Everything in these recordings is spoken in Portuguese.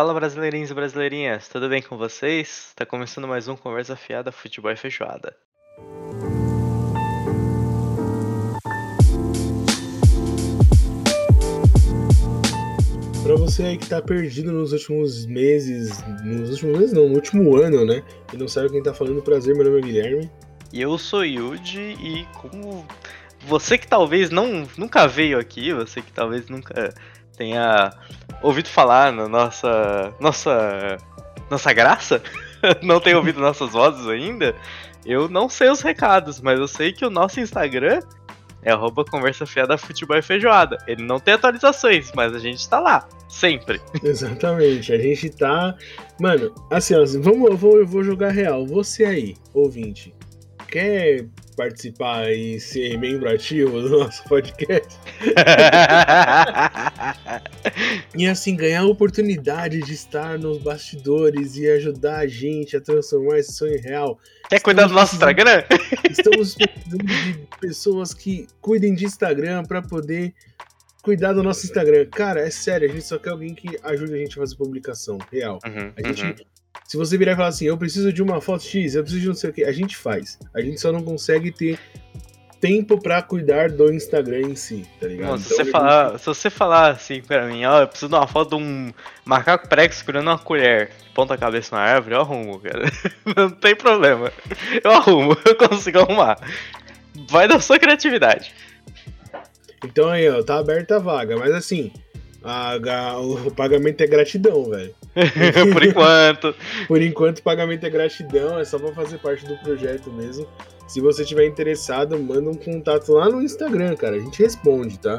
Fala brasileirinhos e brasileirinhas, tudo bem com vocês? Tá começando mais um Conversa Fiada Futebol e Feijoada. Pra você aí que tá perdido nos últimos meses, nos últimos meses não, no último ano, né? E não sabe quem tá falando, prazer, meu nome é Guilherme. E eu sou Yuji e como você que talvez não nunca veio aqui, você que talvez nunca tenha ouvido falar na nossa nossa nossa graça, não tenha ouvido nossas vozes ainda, eu não sei os recados, mas eu sei que o nosso Instagram é arroba conversa fiada futebol e feijoada. Ele não tem atualizações, mas a gente tá lá, sempre. Exatamente, a gente tá. Mano, assim, ó, vamos, eu, vou, eu vou jogar real. Você aí, ouvinte, quer participar e ser membro ativo do nosso podcast? e assim, ganhar a oportunidade de estar nos bastidores e ajudar a gente a transformar esse sonho em real. Quer cuidar do nosso Instagram? Estamos precisando de pessoas que cuidem de Instagram para poder cuidar do nosso Instagram. Cara, é sério, a gente só quer alguém que ajude a gente a fazer publicação real. Uhum, A gente uhum. Se você virar e falar assim, eu preciso de uma foto X, eu preciso de não sei o que, a gente faz. A gente só não consegue ter tempo pra cuidar do Instagram em si, tá ligado? Não, se, Então, você gente- falar, se você falar assim pra mim, ó, eu preciso de uma foto de um macaco prego segurando uma colher, ponta a cabeça na árvore, eu arrumo, cara. Não tem problema. Eu arrumo, eu consigo arrumar. Vai da sua criatividade. Então aí, ó, tá aberta a vaga, mas assim, a o pagamento é gratidão, velho. Por enquanto. Por enquanto, o pagamento é gratidão, é só pra fazer parte do projeto mesmo. Se você tiver interessado, manda um contato lá no Instagram, cara. A gente responde, tá?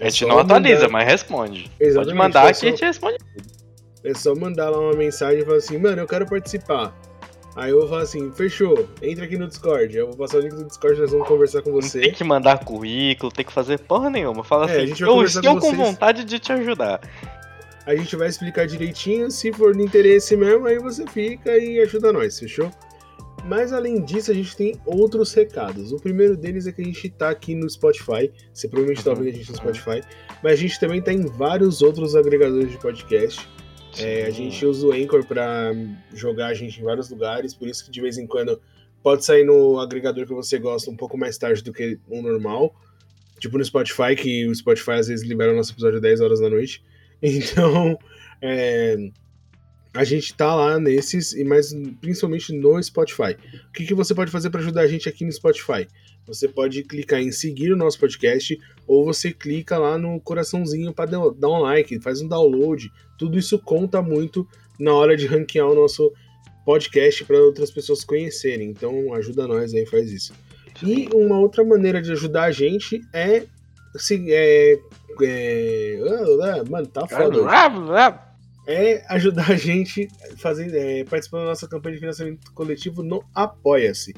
A gente É não só atualiza, mandar- mas responde. Pode Exatamente, mandar é que só- a gente responde. É só mandar lá uma mensagem e falar assim, mano, eu quero participar. Aí eu vou falar assim, fechou, entra aqui no Discord. Eu vou passar o link do Discord, nós vamos conversar com Não você. tem que mandar currículo, tem que fazer porra nenhuma. Fala É, a assim, gente vai eu estou com com vocês." vontade de te ajudar. A gente vai explicar direitinho, se for de interesse mesmo, aí você fica e ajuda nós, fechou? Mas além disso, a gente tem outros recados. O primeiro deles é que a gente tá aqui no Spotify. Você provavelmente tá Uhum. ouvindo a gente no Spotify. Mas a gente também tá em vários outros agregadores de podcast. É, a gente usa o Anchor pra jogar a gente em vários lugares, por isso que de vez em quando pode sair no agregador que você gosta um pouco mais tarde do que o normal. Tipo no Spotify, que o Spotify às vezes libera o nosso episódio 10 horas da noite. Então, é, a gente tá lá nesses, e mas principalmente no Spotify. O que, que você pode fazer para ajudar a gente aqui no Spotify? Você pode clicar em seguir o nosso podcast, ou você clica lá no coraçãozinho para dar um like, faz um download. Tudo isso conta muito na hora de ranquear o nosso podcast para outras pessoas conhecerem. Então ajuda nós aí, faz isso. E uma outra maneira de ajudar a gente é. Se, é, é ah, mano, tá foda. É ajudar a gente fazer, é, participando da nossa campanha de financiamento coletivo no Apoia-se.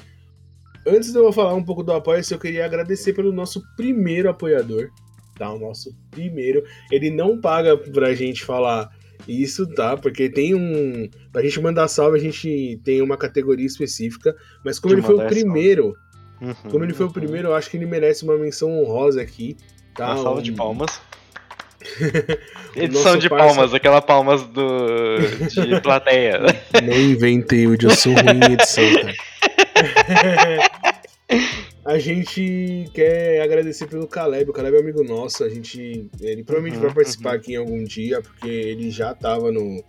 Antes de eu falar um pouco do Apoia-se, eu queria agradecer pelo nosso primeiro apoiador. Tá? O nosso primeiro. Ele não paga pra gente falar isso, tá? Porque tem um. Pra gente mandar salve, a gente tem uma categoria específica. Mas como De ele foi o salve. primeiro, Uhum. como ele foi o primeiro, eu acho que ele merece uma menção honrosa aqui. Tá? Uma salva de Um- palmas. O Edição de parça- palmas, aquela palmas do de plateia. Não inventei, eu sou ruim em edição, cara. A gente quer agradecer pelo Caleb. O Caleb é amigo nosso. A gente. Ele provavelmente Uhum, vai participar uhum. aqui em algum dia, porque ele já tava no,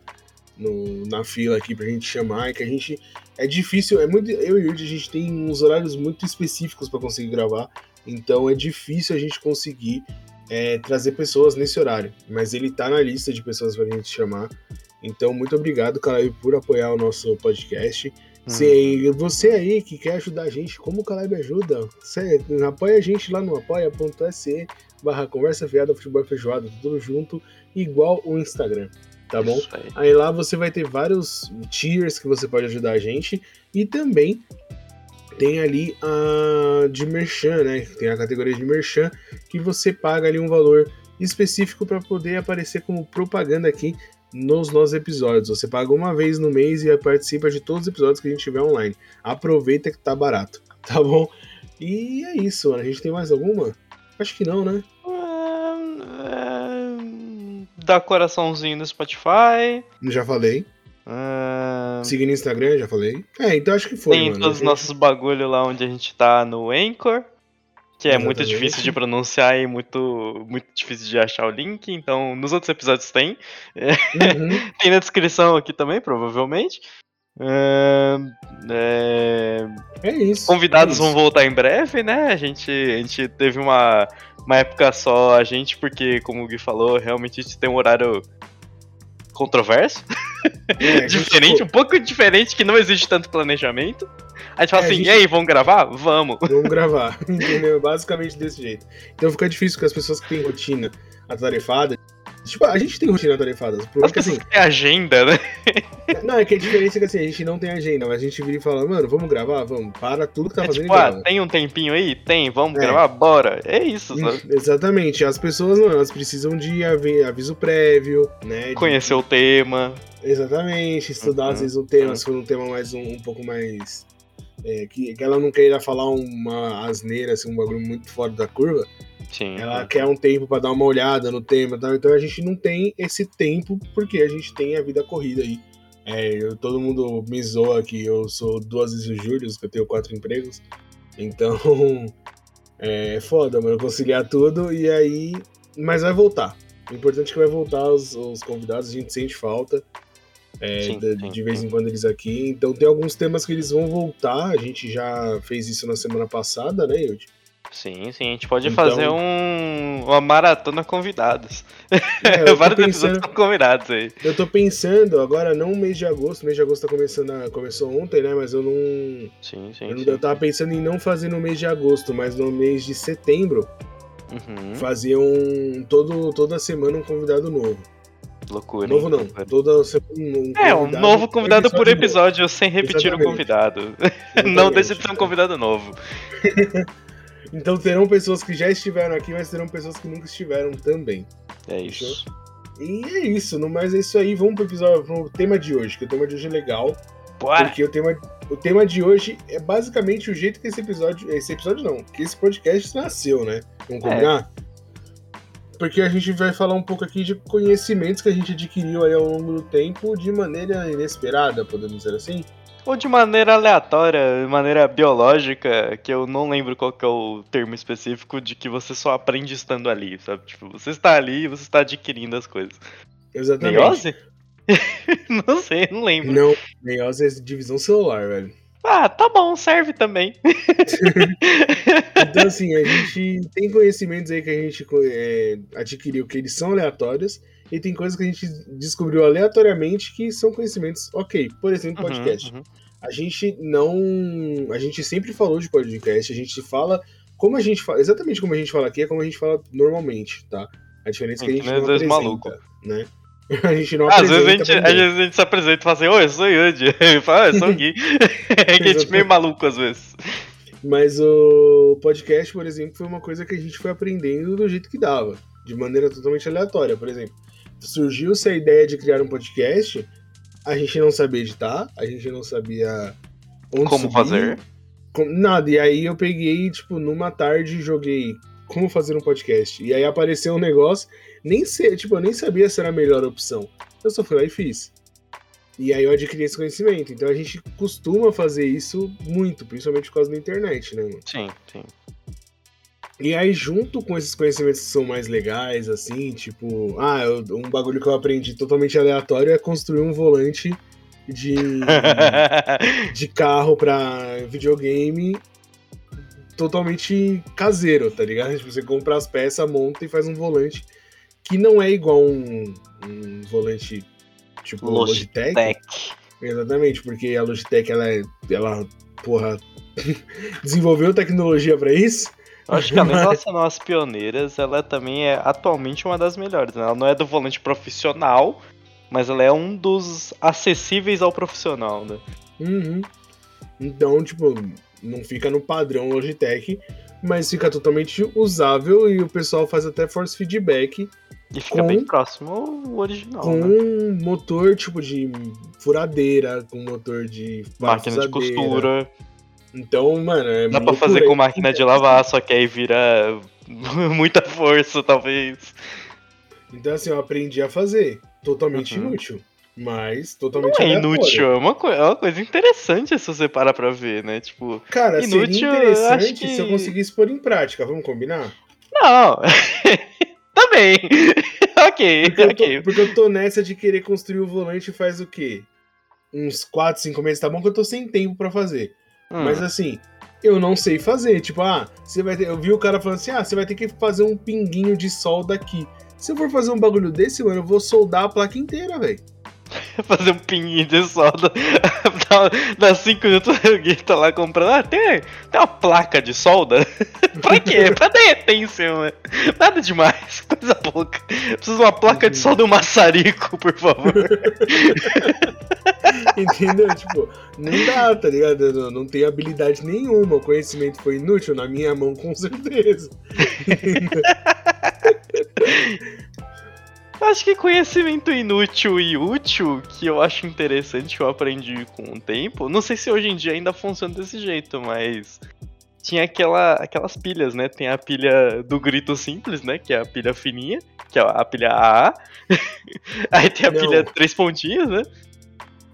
no- na fila aqui pra gente chamar. E que a gente. É difícil, é muito. Eu e o Yuri, a gente tem uns horários muito específicos pra conseguir gravar. Então é difícil a gente conseguir é, trazer pessoas nesse horário. Mas ele tá na lista de pessoas pra gente chamar. Então, muito obrigado, Caleb, por apoiar o nosso podcast. Se você aí que quer ajudar a gente, como o Caleb ajuda, você apoia a gente lá no apoia.se barra conversa fiada futebol feijoada, tudo junto, igual o Instagram, tá bom? Aí. Aí lá você vai ter vários tiers que você pode ajudar a gente e também tem ali a de merchan, né? Tem a categoria de merchan que você paga ali um valor específico para poder aparecer como propaganda aqui nos nossos episódios. Você paga uma vez no mês e participa de todos os episódios que a gente tiver online. Aproveita que tá barato, tá bom? E é isso, mano. A gente tem mais alguma? Acho que não, né? Ah, dar coraçãozinho no Spotify. Já falei. Ah, Seguir no Instagram, já falei. É, então acho que foi, tem mano. todos os nossos bagulho lá onde a gente tá no Anchor. Que é muito Exatamente. difícil de pronunciar e muito, muito difícil de achar o link. Então, nos outros episódios tem. Uhum. Tem na descrição aqui também, provavelmente. É, É isso. Convidados é vão isso. voltar em breve, né? A gente, a gente teve uma, uma época só a gente, porque, como o Gui falou, realmente a gente tem um horário controverso, É, diferente, um pouco diferente, que não existe tanto planejamento. A gente fala É, assim, gente- e aí, vamos gravar? Vamos. Vamos gravar, entendeu? Basicamente desse jeito. Então fica difícil com as pessoas que têm rotina atarefada. Tipo, a gente tem rotina atarefada. As Porque pessoas assim, têm agenda, né? não, é que a diferença é que assim, a gente não tem agenda, mas a gente vira e fala, mano, vamos gravar? Vamos, para tudo que tá É fazendo tipo, ah, tem um tempinho aí? Tem, vamos É. gravar? Bora. É isso, sabe? Exatamente, as pessoas não, elas precisam de avi- aviso prévio, né? de- Conhecer o tema. Exatamente, estudar às Uhum, vezes o tema, uhum. se for um tema mais um, um pouco mais. É, que, que ela não queira falar uma asneira, assim, um bagulho muito fora da curva. Sim. Ela quer um tempo pra dar uma olhada no tema tal. Então a gente não tem esse tempo porque a gente tem a vida corrida aí. É, eu- todo mundo me zoa que eu sou duas vezes o Júlio, que eu tenho quatro empregos. Então é foda, mano, conciliar tudo e aí. Mas vai voltar. O importante é que vai voltar os, os convidados, a gente sente falta. É, Sim, de, sim, de vez sim. em quando eles aqui. Então tem alguns temas que eles vão voltar. A gente já fez isso na semana passada, né, Yudi? Sim, sim, a gente pode Então- fazer um, uma maratona convidados. É, Vários pensando- episódios convidados aí. Eu tô pensando, agora não o mês de agosto, o mês de agosto tá começando a- começou ontem, né? Mas eu não. Sim, sim, Eu, não- eu tava pensando em não fazer no mês de agosto, mas no mês de setembro, Uhum. fazer um. Todo, toda semana um convidado novo. Loucura. Novo hein? não, Loucura. toda semana um É, um novo convidado por novo. episódio, sem repetir o Exatamente. convidado. Não deixa de ser um convidado novo. Então terão pessoas que já estiveram aqui, mas terão pessoas que nunca estiveram também. É isso. E é isso, no mais é isso aí. Vamos pro episódio, pro tema de hoje, que o tema de hoje é legal. Bora! Porque o tema, o tema de hoje é basicamente o jeito que esse episódio. Esse episódio não, que esse podcast nasceu, né? Vamos É. Porque a gente vai falar um pouco aqui de conhecimentos que a gente adquiriu aí ao longo do tempo de maneira inesperada, podemos dizer assim. Ou de maneira aleatória, de maneira biológica, que eu não lembro qual que é o termo específico, de que você só aprende estando ali, sabe? Tipo, você está ali e você está adquirindo as coisas. Exatamente. Meiose? não sei, não lembro. Não, meiose é divisão celular, velho. Ah, tá bom, serve também. Então, assim, a gente tem conhecimentos aí que a gente é, adquiriu que eles são aleatórios, e tem coisas que a gente descobriu aleatoriamente que são conhecimentos ok. Por exemplo, Uhum, podcast. uhum. A gente não. A gente sempre falou de podcast, a gente fala. Como a gente fala. Exatamente como a gente fala aqui, é como a gente fala normalmente, tá? A diferença é que a Hum, gente nem não dois apresenta, malucos. né? A gente não Às vezes, a gente, às vezes a gente se apresenta e fala assim, oi, eu sou Yudi. Ele fala, ah, eu sou o Gui. é que a gente é meio maluco às vezes. Mas o podcast, por exemplo, foi uma coisa que a gente foi aprendendo do jeito que dava, de maneira totalmente aleatória. Por exemplo, surgiu-se a ideia de criar um podcast, a gente não sabia editar, a gente não sabia onde Como subir, fazer. nada. E aí eu peguei, tipo, numa tarde joguei como fazer um podcast. E aí apareceu um negócio, nem sei, tipo, eu nem sabia se era a melhor opção. Eu só fui lá e fiz. E aí eu adquiri esse conhecimento. Então a gente costuma fazer isso muito, principalmente por causa da internet, né, mano? Sim, sim. E aí, junto com esses conhecimentos que são mais legais, assim, tipo, ah, eu- um bagulho que eu aprendi totalmente aleatório é construir um volante de, de carro pra videogame totalmente caseiro, tá ligado? Tipo, você compra as peças, monta e faz um volante que não é igual um, um volante tipo Logitech. Tech. Exatamente, porque a Logitech, ela, é, ela porra, desenvolveu tecnologia pra isso. Acho que além dela ser umas pioneiras, ela também é atualmente uma das melhores. Né? Ela não é do volante profissional, mas ela é um dos acessíveis ao profissional, né? Uhum. Então, tipo, não fica no padrão Logitech, mas fica totalmente usável e o pessoal faz até force feedback E fica Com- bem próximo ao original, com né? um motor tipo de furadeira, com motor de Máquina de costura. Então, mano, é Dá pra fazer com máquina de lavar, só que aí vira muita força, talvez. Então, assim, eu aprendi a fazer. Totalmente uhum. inútil. Mas totalmente Não é inútil, é uma, é uma coisa interessante se você parar pra ver, né? Tipo, Cara, inútil, seria interessante que... se eu conseguisse pôr em prática, vamos combinar? Não, também. ok, porque ok. Eu tô, porque eu tô nessa de querer construir o volante faz o quê? Uns 4, 5 meses, tá bom que eu tô sem tempo para fazer. Hum. Mas assim, eu não sei fazer. Tipo, ah, você vai ter. Eu vi o cara falando assim: ah, você vai ter que fazer um pinguinho de solda aqui. Se eu for fazer um bagulho desse, mano, eu vou soldar a placa inteira, velho. fazer um pinguinho de solda. Dá 5 minutos Gui tá lá comprando. Ah, tem, tem uma placa de solda? pra quê? Pra derreter em cima. Nada demais, coisa pouca. Preciso de uma placa de solda e um maçarico, por favor. Entendeu? Tipo, não dá, tá ligado? não, não tenho habilidade nenhuma. O conhecimento foi inútil na minha mão, com certeza. Acho que conhecimento inútil e útil, que eu acho interessante, que eu aprendi com o tempo. Não sei se hoje em dia ainda funciona desse jeito, mas. Tinha aquela, aquelas pilhas, né? Tem a pilha do grito simples, né? Que é a pilha fininha, que é a pilha AA. Aí tem a Não. pilha três pontinhos, né?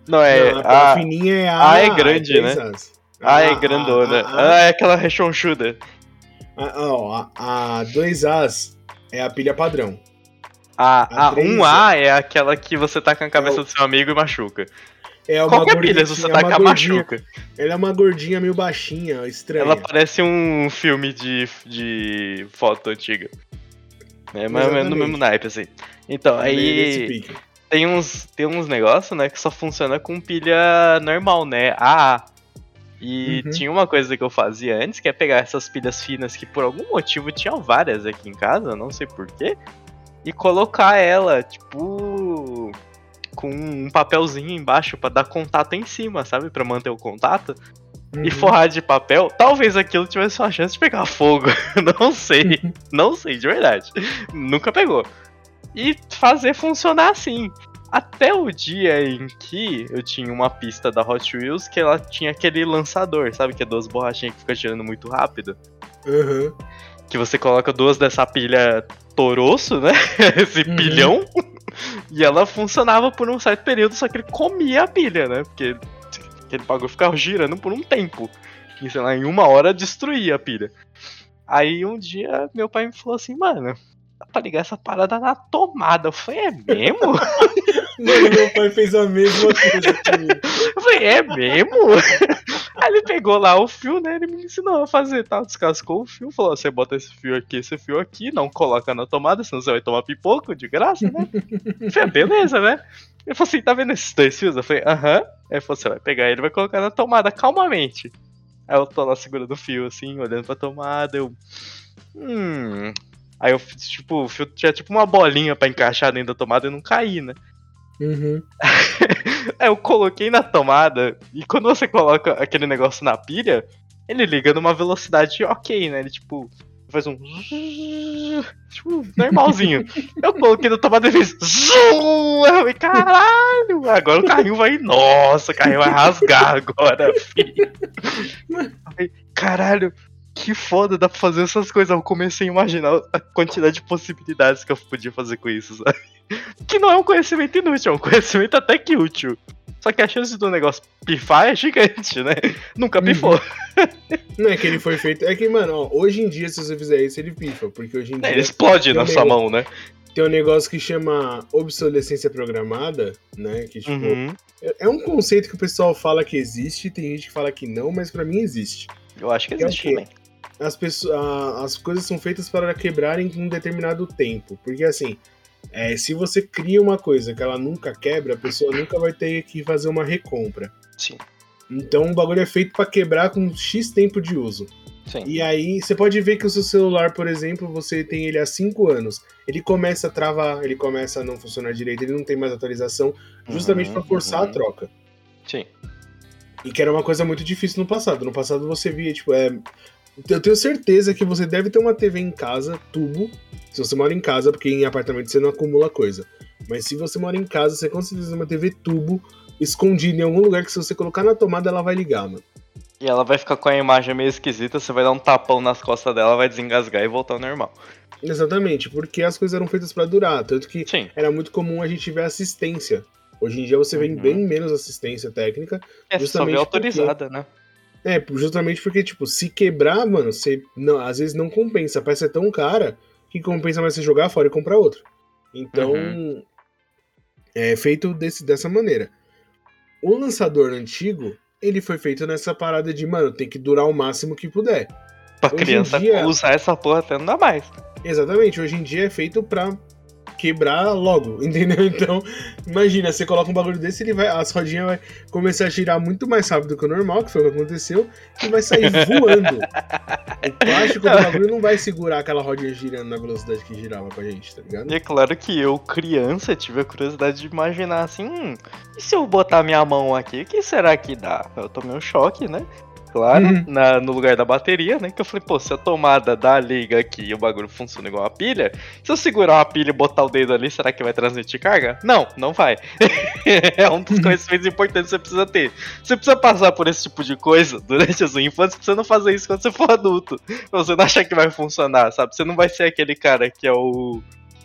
Não, é. Não, a, a fininha é a. A é grande, é né? A, a é grandona. A, a, a, é aquela rechonchuda. A, a, a 2As é a pilha padrão. A, a 1A é aquela que você tá com a cabeça é o... do seu amigo e machuca. É uma Qualquer pilha, se você é tacar, machuca. Ela é uma gordinha meio baixinha, estranha. Ela parece um filme de, de foto antiga. É mais ou menos no mesmo naipe, assim. Então, é aí. Tem uns, tem uns negócios, né, que só funciona com pilha normal, né? AA. E uhum. tinha uma coisa que eu fazia antes, que é pegar essas pilhas finas que por algum motivo tinham várias aqui em casa, não sei porquê e colocar ela, tipo, com um papelzinho embaixo para dar contato em cima, sabe? para manter o contato. Uhum. E forrar de papel, talvez aquilo tivesse uma chance de pegar fogo. não sei. não sei, de verdade. Nunca pegou. E fazer funcionar assim. Até o dia em que eu tinha uma pista da Hot Wheels que ela tinha aquele lançador, sabe? Que é duas borrachinhas que fica tirando muito rápido. Uhum. Que você coloca duas dessa pilha toroço, né? Esse uhum. pilhão. E ela funcionava por um certo período, só que ele comia a pilha, né? Porque aquele bagulho ficava girando por um tempo. E sei lá, em uma hora destruía a pilha. Aí um dia meu pai me falou assim, mano, pra ligar essa parada na tomada. Eu falei, é mesmo? Meu pai fez a mesma coisa comigo. Eu falei, é mesmo? Aí ele pegou lá o fio, né? Ele me ensinou a fazer, tá? Descascou o fio, falou: você bota esse fio aqui, esse fio aqui, não coloca na tomada, senão você vai tomar pipoco de graça, né? Eu falei, beleza, né? Ele falou assim: tá vendo esses dois fios? Eu falei, aham. Aí ele falou: você vai pegar ele e vai colocar na tomada calmamente. Aí eu tô lá segurando o fio, assim, olhando pra tomada, eu. Hum. Aí eu, tipo, o fio tinha tipo uma bolinha pra encaixar dentro da tomada e não cair, né? Uhum. Aí eu coloquei na tomada, e quando você coloca aquele negócio na pilha, ele liga numa velocidade ok, né? Ele tipo faz um. Tipo, normalzinho. eu coloquei na tomada e fez. Eu falei, caralho! Agora o carrinho vai. Nossa, o carrinho vai rasgar agora, filho. caralho, que foda, dá pra fazer essas coisas. Eu comecei a imaginar a quantidade de possibilidades que eu podia fazer com isso, sabe? Que não é um conhecimento inútil, é um conhecimento até que útil. Só que a chance do negócio pifar é gigante, né? Nunca uhum. pifou. Não é que ele foi feito. É que, mano, ó, hoje em dia, se você fizer isso, ele pifa. Porque hoje em é, dia. É, ele explode na um sua negócio, mão, né? Tem um negócio que chama obsolescência programada, né? Que, tipo, uhum. é, é um conceito que o pessoal fala que existe, tem gente que fala que não, mas para mim existe. Eu acho que existe é também as, pessoas, as coisas são feitas para quebrarem em um determinado tempo. Porque assim, é, se você cria uma coisa que ela nunca quebra, a pessoa nunca vai ter que fazer uma recompra. Sim. Então o bagulho é feito para quebrar com X tempo de uso. Sim. E aí você pode ver que o seu celular, por exemplo, você tem ele há 5 anos. Ele começa a travar, ele começa a não funcionar direito, ele não tem mais atualização, justamente uhum, para forçar uhum. a troca. Sim. E que era uma coisa muito difícil no passado. No passado você via, tipo, é, eu tenho certeza que você deve ter uma TV em casa, tubo. Se você mora em casa, porque em apartamento você não acumula coisa. Mas se você mora em casa, você com certeza tem uma TV tubo escondida em algum lugar que se você colocar na tomada ela vai ligar, mano. E ela vai ficar com a imagem meio esquisita, você vai dar um tapão nas costas dela, vai desengasgar e voltar ao normal. Exatamente, porque as coisas eram feitas para durar, tanto que Sim. era muito comum a gente ver assistência. Hoje em dia você vê Uhum. bem menos assistência técnica. É só Justamente ver autorizada, né? É, justamente porque, tipo, se quebrar, mano, você não, às vezes não compensa. A peça é tão cara que compensa mais você jogar fora e comprar outra. Então, Uhum. é feito desse, dessa maneira. O lançador antigo, ele foi feito nessa parada de, mano, tem que durar o máximo que puder. Pra Hoje criança dia- usar essa porra até não dá mais. Exatamente, hoje em dia é feito pra quebrar logo, entendeu? Então, imagina, você coloca um bagulho desse, ele vai, as rodinhas vai começar a girar muito mais rápido que o normal, que foi o que aconteceu, e vai sair voando. O plástico do bagulho não vai segurar aquela rodinha girando na velocidade que girava pra gente, tá ligado? E é claro que eu, criança, tive a curiosidade de imaginar assim, hum, e se eu botar minha mão aqui, o que será que dá? Eu tomei um choque, né? Claro, Uhum. na- no lugar da bateria, né? Que eu falei, pô, se a tomada da liga aqui e o bagulho funciona igual a pilha, se eu segurar uma pilha e botar o dedo ali, será que vai transmitir carga? Não, não vai. é um dos conhecimentos importantes que você precisa ter. Você precisa passar por esse tipo de coisa durante a sua infância pra você não fazer isso quando você for adulto. Você não achar que vai funcionar, sabe? Você não vai ser aquele cara que é o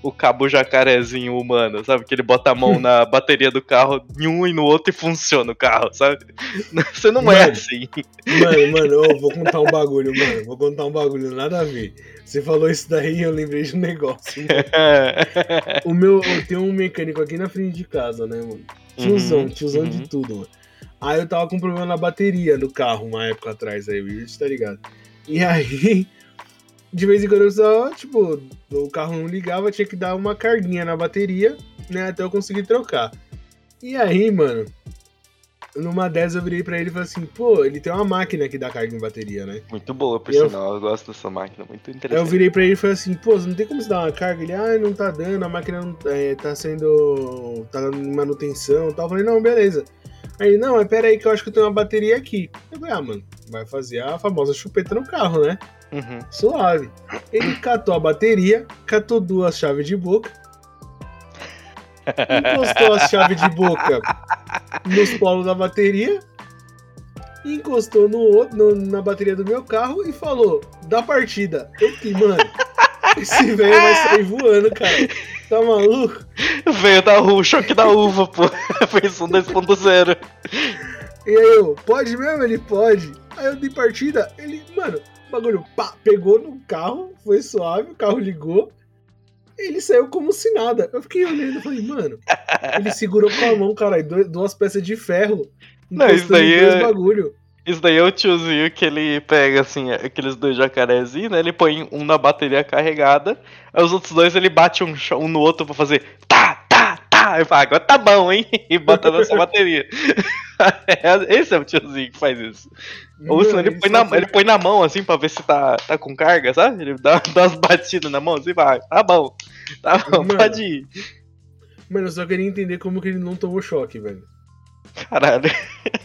o cabo jacarezinho humano, sabe? Que ele bota a mão na bateria do carro em um e no outro e funciona o carro, sabe? Você não é Mano. assim. Mano, mano, eu vou contar um bagulho, mano. Vou contar um bagulho, nada a ver. Você falou isso daí e eu lembrei de um negócio. mano. O meu, eu tenho um mecânico aqui na frente de casa, né, mano? Tiozão, Uhum, tiozão uhum. de tudo, mano. Aí eu tava com problema na bateria do carro uma época atrás, aí o tá ligado. E aí, de vez em quando eu só, tipo, o carro não ligava, tinha que dar uma carguinha na bateria, né, até eu conseguir trocar. E aí, mano, numa dessas eu virei pra ele e falei assim, pô, ele tem uma máquina que dá carga em bateria, né? Muito boa, por Eu- sinal. Eu gosto dessa máquina, muito Aí eu interessante. virei pra ele e falei assim, pô, não tem como você dar uma carga? Ele, ah, não tá dando, a máquina não, é, tá sendo. tá em manutenção e tal. Eu falei, não, beleza. Aí ele, não, mas pera aí que eu acho que eu tenho uma bateria aqui. Eu falei, ah, mano, vai fazer a famosa chupeta no carro, né? Uhum. Suave. Ele catou a bateria, catou duas chaves de boca, encostou as chaves de boca nos polos da bateria, encostou no outro, no- na bateria do meu carro e falou, da partida. Eu fiquei, mano, esse velho vai sair voando, cara. Tá maluco? Veio da o choque da uva, pô. Fez um 2.0. E aí eu, pode mesmo? Ele pode. Aí eu dei partida, ele, mano, o bagulho, pá, pegou no carro, foi suave, o carro ligou. Ele saiu como se nada. Eu fiquei olhando e falei, mano, ele segurou com a mão, caralho, duas peças de ferro. Não, isso daí é- bagulho. Isso daí é o tiozinho que ele pega, assim, aqueles dois jacarezinhos, né? Ele põe um na bateria carregada, aí os outros dois ele bate um, um no outro pra fazer tá, Aí fala, agora tá bom, hein? E bota nessa bateria. Esse é o tiozinho que faz isso. Ou senão ele põe, na, ele põe na mão, assim, pra ver se tá, tá com carga, sabe? Ele dá, dá umas batidas na mão, assim, vai, tá bom. Tá bom, Mano. pode ir. Mano, eu só queria entender como que ele não tomou choque, velho. Caralho.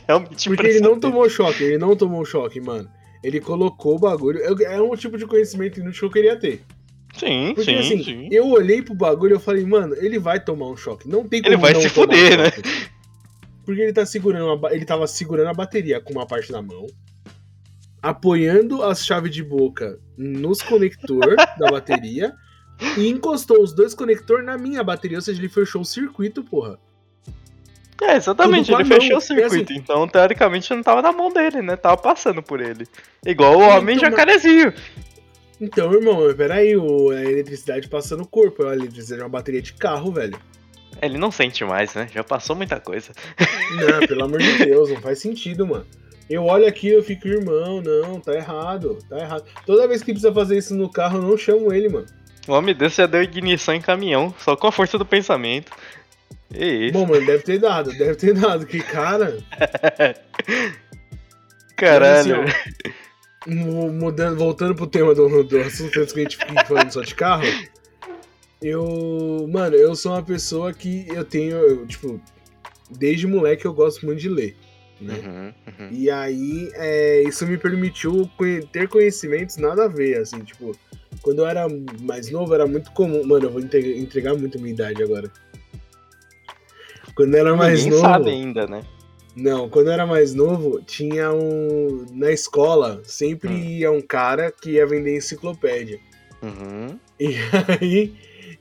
Realmente Porque ele não tomou choque, ele não tomou choque, mano. Ele colocou o bagulho. eu- É um tipo de conhecimento inútil que eu queria ter. Sim, Porque sim, assim, sim. eu olhei pro bagulho e eu falei, mano, ele vai tomar um choque. Não tem como Ele vai se tomar um fuder, né? Porque ele tá segurando uma ele tava segurando a bateria com uma parte na mão, apoiando as chaves de boca nos conector da bateria e encostou os dois conectores na minha bateria, ou seja, ele fechou o circuito, porra. É, exatamente, ele fechou mão. o circuito, E então teoricamente não tava na mão dele, né? Tava passando por ele. Igual o Então, homem mas- jacarezinho. Então, irmão, peraí, o, a eletricidade passa no corpo, a eletricidade é uma bateria de carro, velho. Ele não sente mais, né? Já passou muita coisa. Não, pelo amor de Deus, não faz sentido, mano. Eu olho aqui eu fico, irmão, não, tá errado, tá errado. Toda vez que precisa fazer isso no carro, eu não chamo ele, mano. O homem desse já deu ignição em caminhão, só com a força do pensamento. E isso, Bom, mano, deve ter dado, deve ter dado, que cara. caralho. Assim, mudando, voltando pro tema do, do assunto antes que a gente fique falando só de carro. Eu, mano, eu sou uma pessoa que eu tenho, eu, tipo, desde moleque eu gosto muito de ler, né? Uhum, uhum. E aí, é, isso me permitiu ter conhecimentos nada a ver, assim, tipo, quando eu era mais novo era muito comum. Mano, eu vou entre- entregar muito a minha idade agora. Quando eu era mais Ninguém novo. sabe ainda, né? Não, quando eu era mais novo, tinha um. Na escola, sempre Hum. ia um cara que ia vender enciclopédia. Uhum. E aí,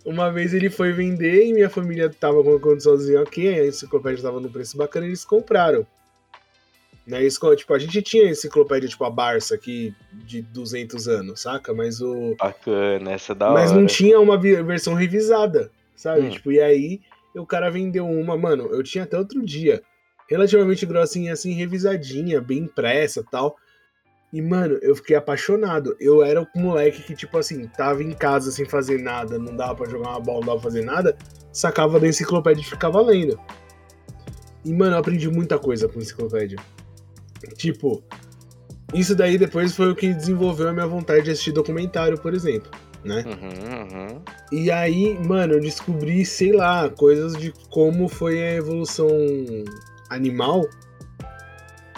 uma vez ele foi vender e minha família tava com a condiçãozinha ok, a enciclopédia tava no preço bacana e eles compraram. Eles, co- tipo, a gente tinha enciclopédia, tipo, a Barça aqui, de 200 anos, saca? Mas o. Bacana, essa é da Mas hora. não tinha uma versão revisada, sabe? Hum. Tipo, e aí o cara vendeu uma, mano, eu tinha até outro dia, relativamente grossinha assim, revisadinha, bem impressa tal. E, mano, eu fiquei apaixonado. Eu era o moleque que, tipo assim, tava em casa sem fazer nada, não dava pra jogar uma bola, não dava pra fazer nada, sacava da enciclopédia e ficava lendo. E, mano, eu aprendi muita coisa com enciclopédia. Tipo, isso daí depois foi o que desenvolveu a minha vontade de assistir documentário, por exemplo, né? Uhum, uhum. E aí, mano, eu descobri, sei lá, coisas de como foi a evolução animal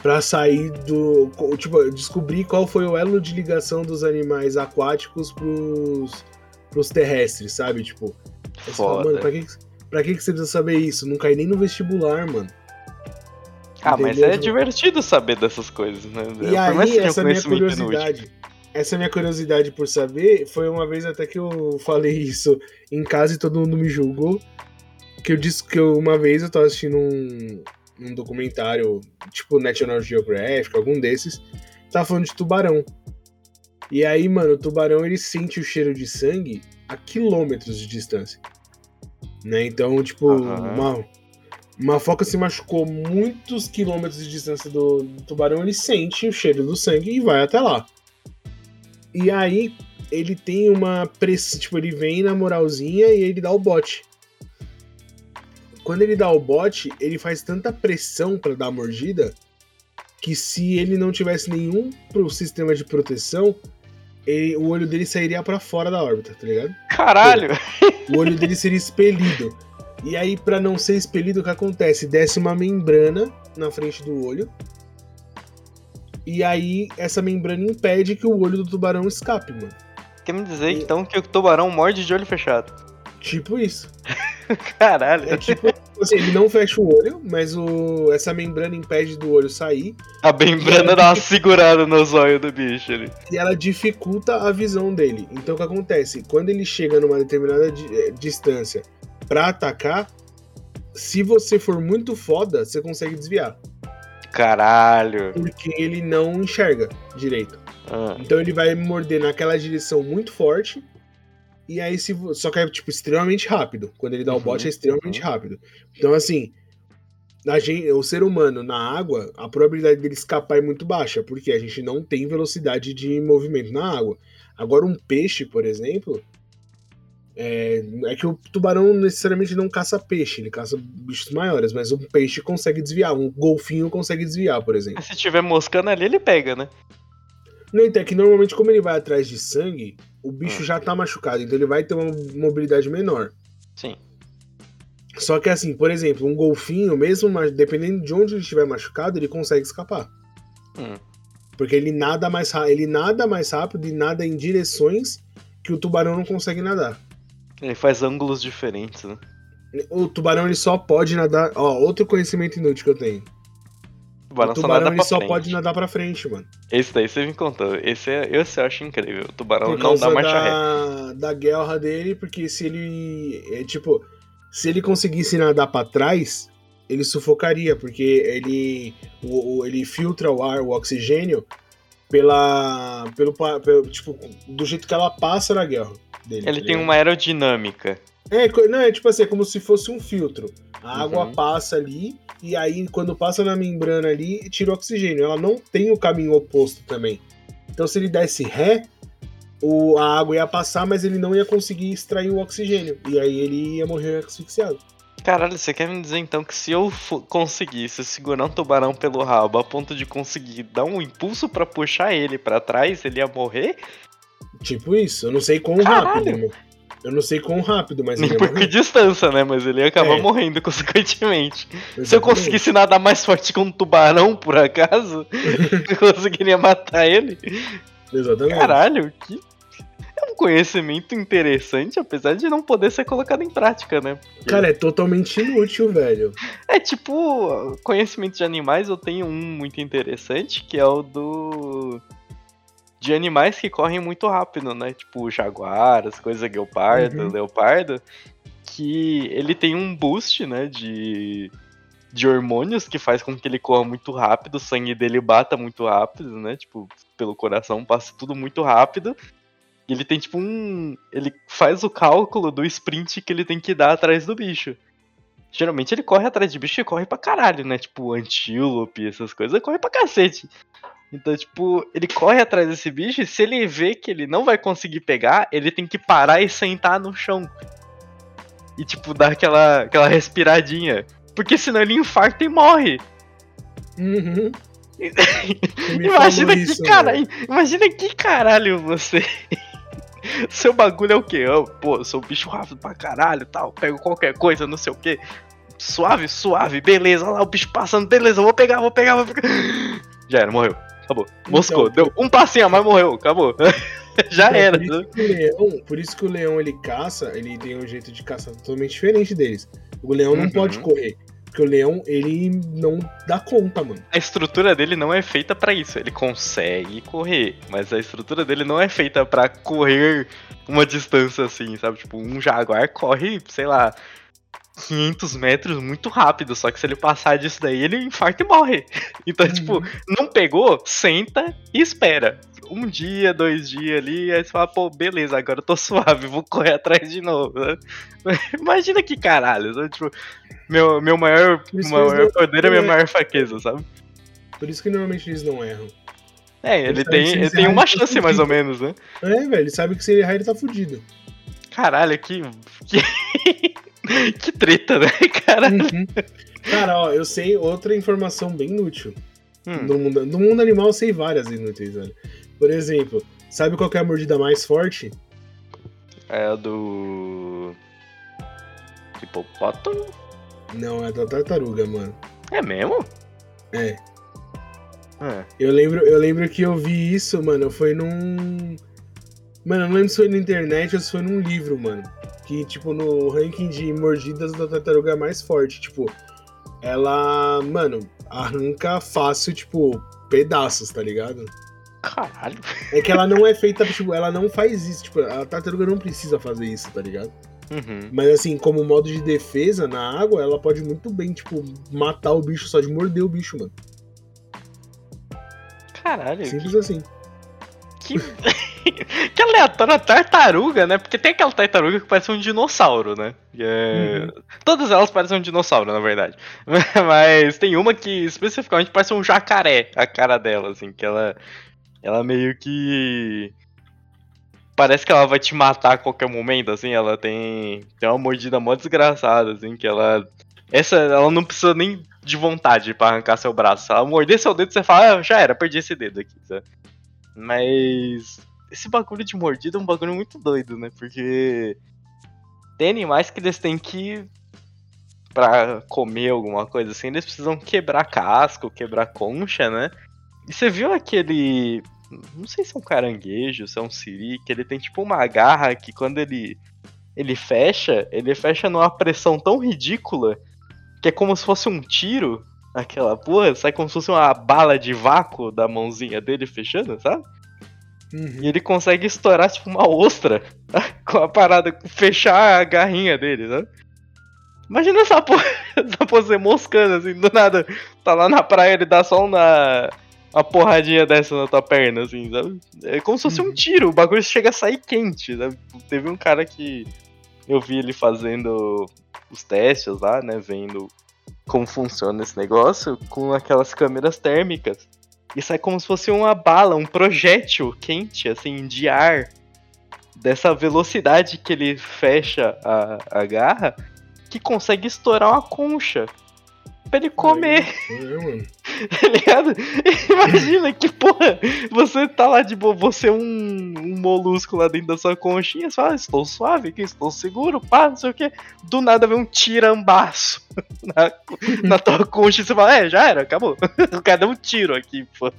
pra sair do. Tipo, eu descobri qual foi o elo de ligação dos animais aquáticos pros, pros terrestres, sabe? Tipo, você fala, mano, pra que, pra que você precisa saber isso? Não cai nem no vestibular, mano. Ah, mas Entendeu? é divertido saber dessas coisas, né? E Por mais aí, essa minha inútil. curiosidade, essa minha curiosidade por saber, foi uma vez até que eu falei isso em casa e todo mundo me julgou. Que eu disse que eu- uma vez eu tava assistindo um, um documentário, tipo National Geographic, algum desses, tava falando de tubarão. E aí, mano, o tubarão ele sente o cheiro de sangue a quilômetros de distância. Né? Então, tipo, Aham. uma, uma foca se machucou muitos quilômetros de distância do, do tubarão, ele sente o cheiro do sangue e vai até lá. E aí ele tem uma pressão, tipo, ele vem na moralzinha e ele dá o bote. Quando ele dá o bote, ele faz tanta pressão pra dar a mordida que se ele não tivesse nenhum pro sistema de proteção, ele- o olho dele sairia pra fora da órbita, tá ligado? Caralho! o olho dele seria expelido. E aí, pra não ser expelido, o que acontece? Desce uma membrana na frente do olho. E aí, essa membrana impede que o olho do tubarão escape, mano. Quer me dizer então que o tubarão morde de olho fechado? Tipo isso. Caralho! É tipo assim, ele não fecha o olho, mas o, essa membrana impede do olho sair A membrana dá uma segurada no zóio do bicho ali. e ela dificulta a visão dele. Então o que acontece? Quando ele chega numa determinada eh, distância pra atacar, se você for muito foda, você consegue desviar. Caralho! porque ele não enxerga direito. Ah, Então ele vai morder naquela direção muito forte. E aí, se só que é tipo extremamente rápido. Quando ele dá o Uhum, bote, é extremamente uhum. rápido. Então, assim, a gente, o ser humano na água, a probabilidade dele escapar é muito baixa, porque a gente não tem velocidade de movimento na água. Agora, um peixe, por exemplo, é, é que o tubarão necessariamente não caça peixe, ele caça bichos maiores, mas um peixe consegue desviar, um golfinho consegue desviar, por exemplo. Se tiver moscando ali, ele pega, né? No entanto, é que normalmente, como ele vai atrás de sangue, o bicho Ah. já tá machucado, então ele vai ter uma mobilidade menor. Sim. Só que assim, por exemplo, um golfinho, mesmo dependendo de onde ele estiver machucado, ele consegue escapar. Hum. Porque ele nada mais ele nada mais rápido e nada em direções que o tubarão não consegue nadar. Ele faz ângulos diferentes, né? O tubarão ele só pode nadar. Ó, outro conhecimento inútil que eu tenho. O tubarão, o tubarão só nada só frente. pode nadar pra frente, mano. Esse daí você me contou. Esse, é, esse eu acho incrível. O tubarão não dá marcha ré. da, da guerra dele, porque se ele. É, tipo, se ele conseguisse nadar pra trás, ele sufocaria, porque ele. O, o- ele filtra o ar, o oxigênio, pela. Pelo, pelo. Tipo, do jeito que ela passa na guerra. Dele, Ele tá tem uma aerodinâmica. É, não, é tipo assim, é como se fosse um filtro. A água Uhum. passa ali, e aí quando passa na membrana ali, tira o oxigênio. Ela não tem o caminho oposto também. Então se ele desse ré, o, a água ia passar, mas ele não ia conseguir extrair o oxigênio. E aí ele ia morrer asfixiado. Caralho, você quer me dizer então que se eu conseguisse segurar um tubarão pelo rabo a ponto de conseguir dar um impulso pra puxar ele pra trás, ele ia morrer? Tipo isso. Eu não sei quão Caralho! rápido. meu. Eu não sei quão rápido, mas Nem por que distância, né? Mas ele ia acabar É. morrendo consequentemente. Se eu Exatamente. conseguisse nadar mais forte que um tubarão, por acaso, eu conseguiria matar ele. Exatamente. Caralho, que. Eu um conhecimento interessante, apesar de não poder ser colocado em prática, né? Cara, é totalmente inútil, velho. É tipo, conhecimento de animais, eu tenho um muito interessante, que é o do. De animais que correm muito rápido, né? Tipo, jaguar, as coisas guepardo, uhum. leopardo. Que ele tem um boost, né? De de hormônios que faz com que ele corra muito rápido, o sangue dele bata muito rápido, né? Tipo, pelo coração passa tudo muito rápido. E ele tem tipo um. Ele faz o cálculo do sprint que ele tem que dar atrás do bicho. Geralmente ele corre atrás de bicho e corre pra caralho, né? Tipo, antílope, essas coisas, corre pra cacete. Então, tipo, ele corre atrás desse bicho e se ele vê que ele não vai conseguir pegar, ele tem que parar e sentar no chão. E, tipo, dar aquela, aquela respiradinha. Porque senão ele infarta e morre. Uhum. imagina que isso, caralho. Imagina que caralho você. Seu bagulho é o quê? Eu, pô, eu sou um bicho rápido pra caralho tal. Pego qualquer coisa, não sei o quê. Suave, suave, beleza. Olha lá o bicho passando, beleza, vou pegar, vou pegar, vou pegar. Já era, morreu. Acabou. Moscou. Então, Deu um passinho a mais, morreu. Acabou. Já então, era. Por isso, leão, por isso, que o leão ele caça, ele tem um jeito de caçar totalmente diferente deles. O leão uhum. não pode correr. Porque o leão, ele não dá conta, mano. A estrutura dele não é feita para isso. Ele consegue correr, mas a estrutura dele não é feita para correr uma distância assim, sabe? Tipo, um jaguar corre, sei lá, 500 metros muito rápido. Só que se ele passar disso daí, ele infarta e morre. Então, uhum. tipo, não pegou, senta e espera um dia, dois dias ali, aí você fala, pô, beleza, agora eu tô suave, vou correr atrás de novo. Né? Imagina que caralho, sabe? Tipo, meu, meu maior, maior poder é minha maior fraqueza, sabe? Por isso que normalmente eles não erram. É, ele, ele tem, ele tem uma tá chance mais ou menos, né? É, velho, ele sabe que se ele errar, ele tá fudido. Caralho, que. Que, que treta, né, caralho? Uhum. Cara, ó, eu sei outra informação bem inútil. Hum. No, mundo, no mundo animal eu sei várias inúteis, velho. Por exemplo, sabe qual é a mordida mais forte? É a do. Hipopótamo? Não, é da tartaruga, mano. É mesmo? É. é. Eu, lembro, eu lembro que eu vi isso, mano. Foi num. Mano, eu não lembro se foi na internet ou se foi num livro, mano. Que, tipo, no ranking de mordidas da tartaruga é mais forte. Tipo, ela, mano, arranca fácil, tipo, pedaços, tá ligado? Caralho. É que ela não é feita, tipo, ela não faz isso. Tipo, a tartaruga não precisa fazer isso, tá ligado? Uhum. Mas assim, como modo de defesa na água, ela pode muito bem, tipo, matar o bicho só de morder o bicho, mano. Caralho. Simples que... assim. Que... que aleatória tartaruga, né? Porque tem aquela tartaruga que parece um dinossauro, né? É... Uhum. Todas elas parecem um dinossauro, na verdade. Mas tem uma que especificamente parece um jacaré, a cara dela, assim, que ela ela meio que. Parece que ela vai te matar a qualquer momento, assim. Ela tem, tem uma mordida mó desgraçada, assim, que ela. Essa, ela não precisa nem de vontade para arrancar seu braço. Se ela morder seu dedo, você fala, ah, já era, perdi esse dedo aqui, sabe? Mas. Esse bagulho de mordida é um bagulho muito doido, né? Porque. Tem animais que eles têm que. Pra comer alguma coisa assim, eles precisam quebrar casco, quebrar concha, né? E você viu aquele. Não sei se é um caranguejo, se é um siri, que ele tem tipo uma garra que quando ele. Ele fecha, ele fecha numa pressão tão ridícula que é como se fosse um tiro. Aquela porra, sai como se fosse uma bala de vácuo da mãozinha dele fechando, sabe? Uhum. E ele consegue estourar tipo uma ostra com a parada, fechar a garrinha dele, sabe? Imagina essa porra, essa porra ser moscando assim, do nada. Tá lá na praia, ele dá só uma, uma porradinha dessa na tua perna, assim, sabe? É como se fosse um uhum. tiro, o bagulho chega a sair quente, sabe? Teve um cara que eu vi ele fazendo os testes lá, né? Vendo como funciona esse negócio com aquelas câmeras térmicas. E sai como se fosse uma bala, um projétil quente, assim, de ar. Dessa velocidade que ele fecha a, a garra, que consegue estourar uma concha pra ele comer. É, tá ligado? Imagina que porra, você tá lá de boa, você é um, um molusco lá dentro da sua conchinha, você fala, estou suave aqui, estou seguro, pá, não sei o que. Do nada vem um tirambaço na, na tua concha e você fala, é, já era, acabou. O cara deu um tiro aqui, pô.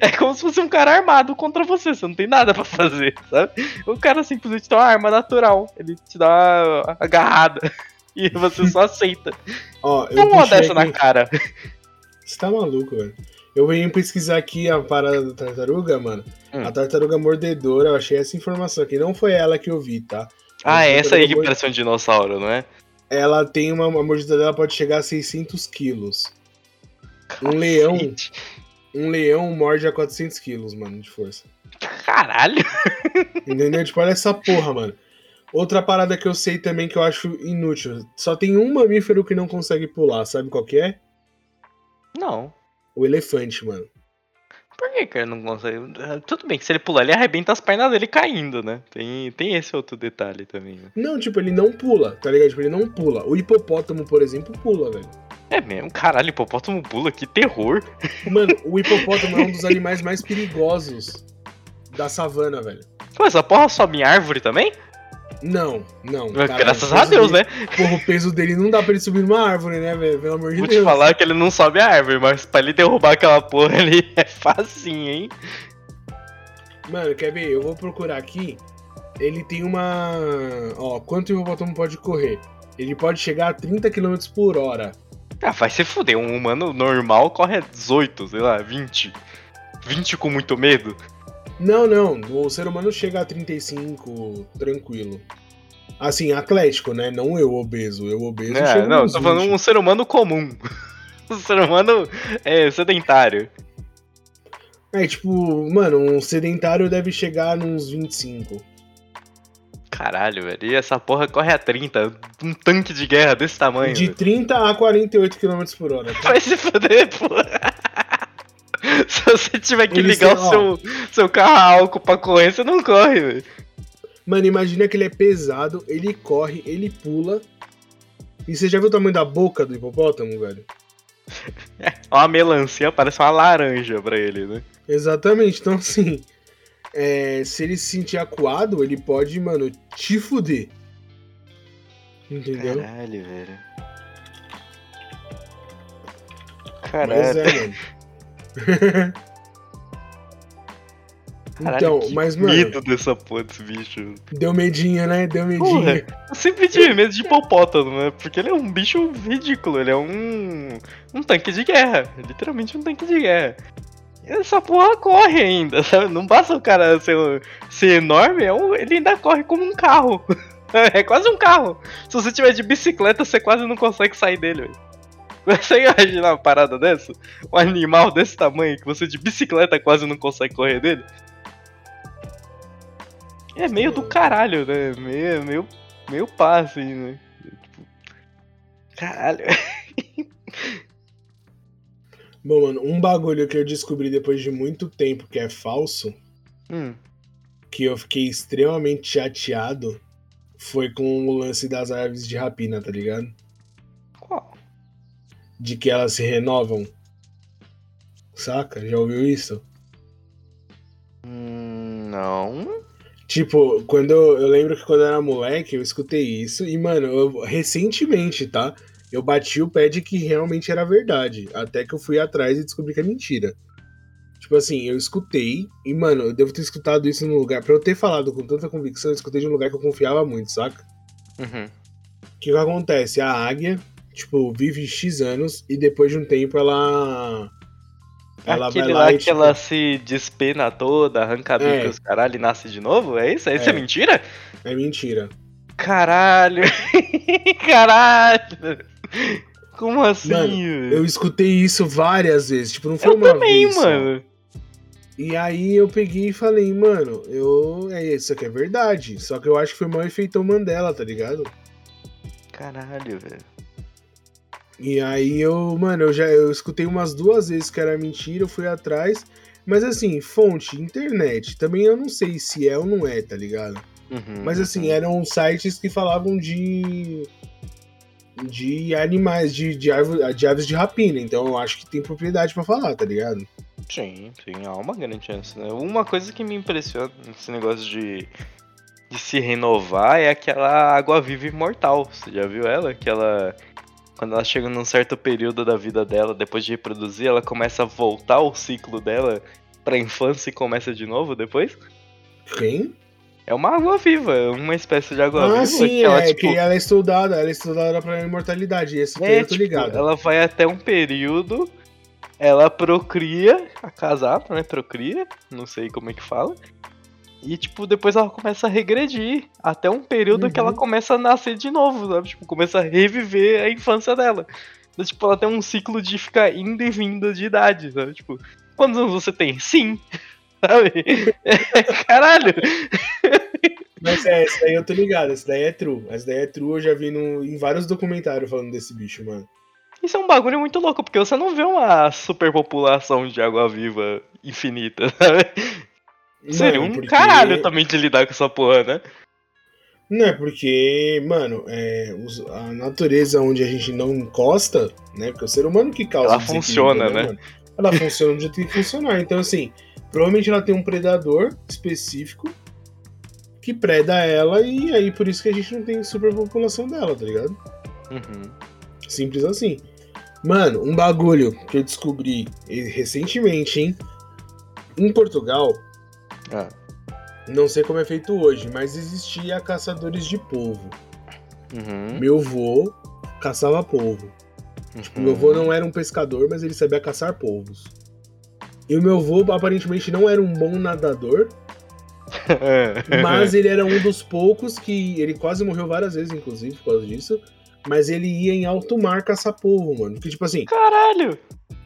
É como se fosse um cara armado contra você, você não tem nada pra fazer, sabe? O cara simplesmente tem uma arma natural, ele te dá uma agarrada e você só aceita. Ó, eu Dá uma dessa na cara. Você tá maluco, velho. Eu venho pesquisar aqui a parada da tartaruga, mano. Hum. A tartaruga mordedora, eu achei essa informação aqui. Não foi ela que eu vi, tá? Ah, é essa aí que tartaruga parece um dinossauro, não é? Ela tem uma, a mordida dela pode chegar a 600 quilos. Um leão. Um leão morde a 400 quilos, mano, de força. Caralho. Entendeu? tipo, olha essa porra, mano. Outra parada que eu sei também que eu acho inútil. Só tem um mamífero que não consegue pular, sabe qual que é? Não. O elefante, mano. Por que, ele não consegue? Ah, Tudo bem que se ele pular, ele arrebenta as pernas dele caindo, né? Tem, tem esse outro detalhe também, né? Não, tipo, ele não pula, tá ligado? Tipo, ele não pula. O hipopótamo, por exemplo, pula, velho. É mesmo, caralho, hipopótamo pula, que terror. Mano, o hipopótamo é um dos animais mais perigosos da savana, velho. Pô, essa porra sobe em árvore também? Não, não. caralho, Graças a Deus, dele- né? Porra, o peso dele não dá pra ele subir numa árvore, né, velho? Pelo amor de Vou Deus. te falar que ele não sobe a árvore, mas pra ele derrubar aquela porra ali é facinho, hein? Mano, quer ver? Eu vou procurar aqui. Ele tem uma. Ó, quanto o hipopótamo pode correr? Ele pode chegar a 30 km por hora. Ah, vai se fuder, um humano normal corre a 18, sei lá, 20. 20 com muito medo? Não, não. O ser humano chega a 35 tranquilo. Assim, atlético, né? Não eu obeso. Eu obeso É, não, tô falando 20. um ser humano comum. Um ser humano é, sedentário. É, tipo, mano, um sedentário deve chegar nos 25. Caralho, velho. E essa porra corre a 30. Um tanque de guerra desse tamanho. De velho. 30 a 48 km por hora. tá? Vai se fuder, pô. Se você tiver que Eles ligar têm- o seu, seu carro a álcool pra correr, você não corre, velho. Mano, imagina que ele é pesado, ele corre, ele pula. E você já viu o tamanho da boca do hipopótamo, velho? Uma melancia parece uma laranja pra ele, né? Exatamente, então assim. é, se ele se sentir acuado, ele pode, mano, te fuder. Entendeu? Caralho, velho. Mas Caralho. é, mano. Caralho, então, mas, mano, medo dessa porra desse bicho. deu medinho, né? Deu medinho. Porra, eu sempre tive medo de hipopótamo, né? Porque ele é um bicho ridículo, ele é um. um tanque de guerra. Literalmente um tanque de guerra. E essa porra corre ainda, sabe? Não basta o cara ser, ser enorme, é um- ele ainda corre como um carro. É quase um carro. Se você tiver de bicicleta, você quase não consegue sair dele, velho. Você imagina uma parada dessa? Um animal desse tamanho que você de bicicleta quase não consegue correr dele? É meio do caralho, né? Meio, meio, meio pá, assim, né? Tipo, Caralho. Bom, mano, um bagulho que eu descobri depois de muito tempo que é falso, Hum, que eu fiquei extremamente chateado, foi com o lance das aves de rapina, tá ligado? De que elas se renovam. Saca? Já ouviu isso? Hum, não. Tipo, quando eu, eu lembro que quando eu era moleque, eu escutei isso e, mano, eu- recentemente, tá? Eu bati o pé de que realmente era verdade. Até que eu fui atrás e descobri que é mentira. Tipo assim, eu escutei e, mano, eu devo ter escutado isso num lugar. Pra eu ter falado com tanta convicção, eu escutei de um lugar que eu confiava muito, saca? Uhum. O que, que acontece? A águia, tipo, vive X anos e depois de um tempo ela. Ela Aquele vai lá lá e, que tipo, ela se despena toda, arranca a bica É. os caralho e nasce de novo? É isso? Isso é, É. mentira? É mentira. Caralho! Caralho! Como assim? Mano? Eu escutei isso várias vezes. Tipo, não foi Eu uma também, vez. só. mano. E aí eu peguei e falei, mano, eu. É, isso aqui é verdade. Só que eu acho que foi mal efeito Mandela, tá ligado? Caralho, velho. E aí eu, mano, eu já eu escutei umas duas vezes que era mentira, eu fui atrás. Mas assim, fonte, internet. Também eu não sei se é ou não é, tá ligado? Uhum, Mas assim, uhum. eram sites que falavam de. de animais, de, de, árvore, de aves de rapina. Então eu acho que tem propriedade pra falar, tá ligado? Sim, sim, há uma grande chance, né? Uma coisa que me impressiona nesse negócio de, de se renovar é aquela água-viva imortal. Você já viu ela? Que ela. Quando ela chega num certo período da vida dela, depois de reproduzir, ela começa a voltar ao ciclo dela pra infância e começa de novo depois? Quem? É uma água viva, uma espécie de água ah, viva. sim, que ela, é tipo, que ela é estudada, ela é estudada pra imortalidade. Esse é, eu tô tipo, ligado. ela vai até um período, ela procria, a casada, né? Procria, não sei como é que fala. E, tipo, depois ela começa a regredir. Até um período que ela Uhum. começa a nascer de novo, sabe? Tipo, começa a reviver a infância dela. Então, tipo, ela tem um ciclo de ficar indo e vindo de idade, sabe? Tipo, quantos anos você tem? Sim. Sabe? Caralho! Mas é, esse daí eu tô ligado, esse daí é true. Esse daí é true, eu já vi no, em vários documentários falando desse bicho, mano. Isso é um bagulho muito louco, porque você não vê uma superpopulação de água-viva infinita, sabe? Seria um porque- caralho também de lidar com essa porra, né? Não, é porque, mano, é, a natureza onde a gente não encosta, né? Porque é o ser humano que causa Ela funciona, né? mano? Ela funciona do jeito que funcionar. Então, assim, provavelmente ela tem um predador específico que preda ela e aí por isso que a gente não tem superpopulação dela, tá ligado? Uhum. Simples assim. Mano, um bagulho que eu descobri recentemente, hein? Em Portugal, Ah. não sei como é feito hoje, mas existia caçadores de polvo. Uhum. Meu vô caçava polvo. Tipo, meu avô não era um pescador, mas ele sabia caçar polvos. E o meu avô aparentemente não era um bom nadador, mas ele era um dos poucos que. Ele quase morreu várias vezes, inclusive, por causa disso. Mas ele ia em alto mar caçar polvo, mano. Porque, tipo assim, Caralho!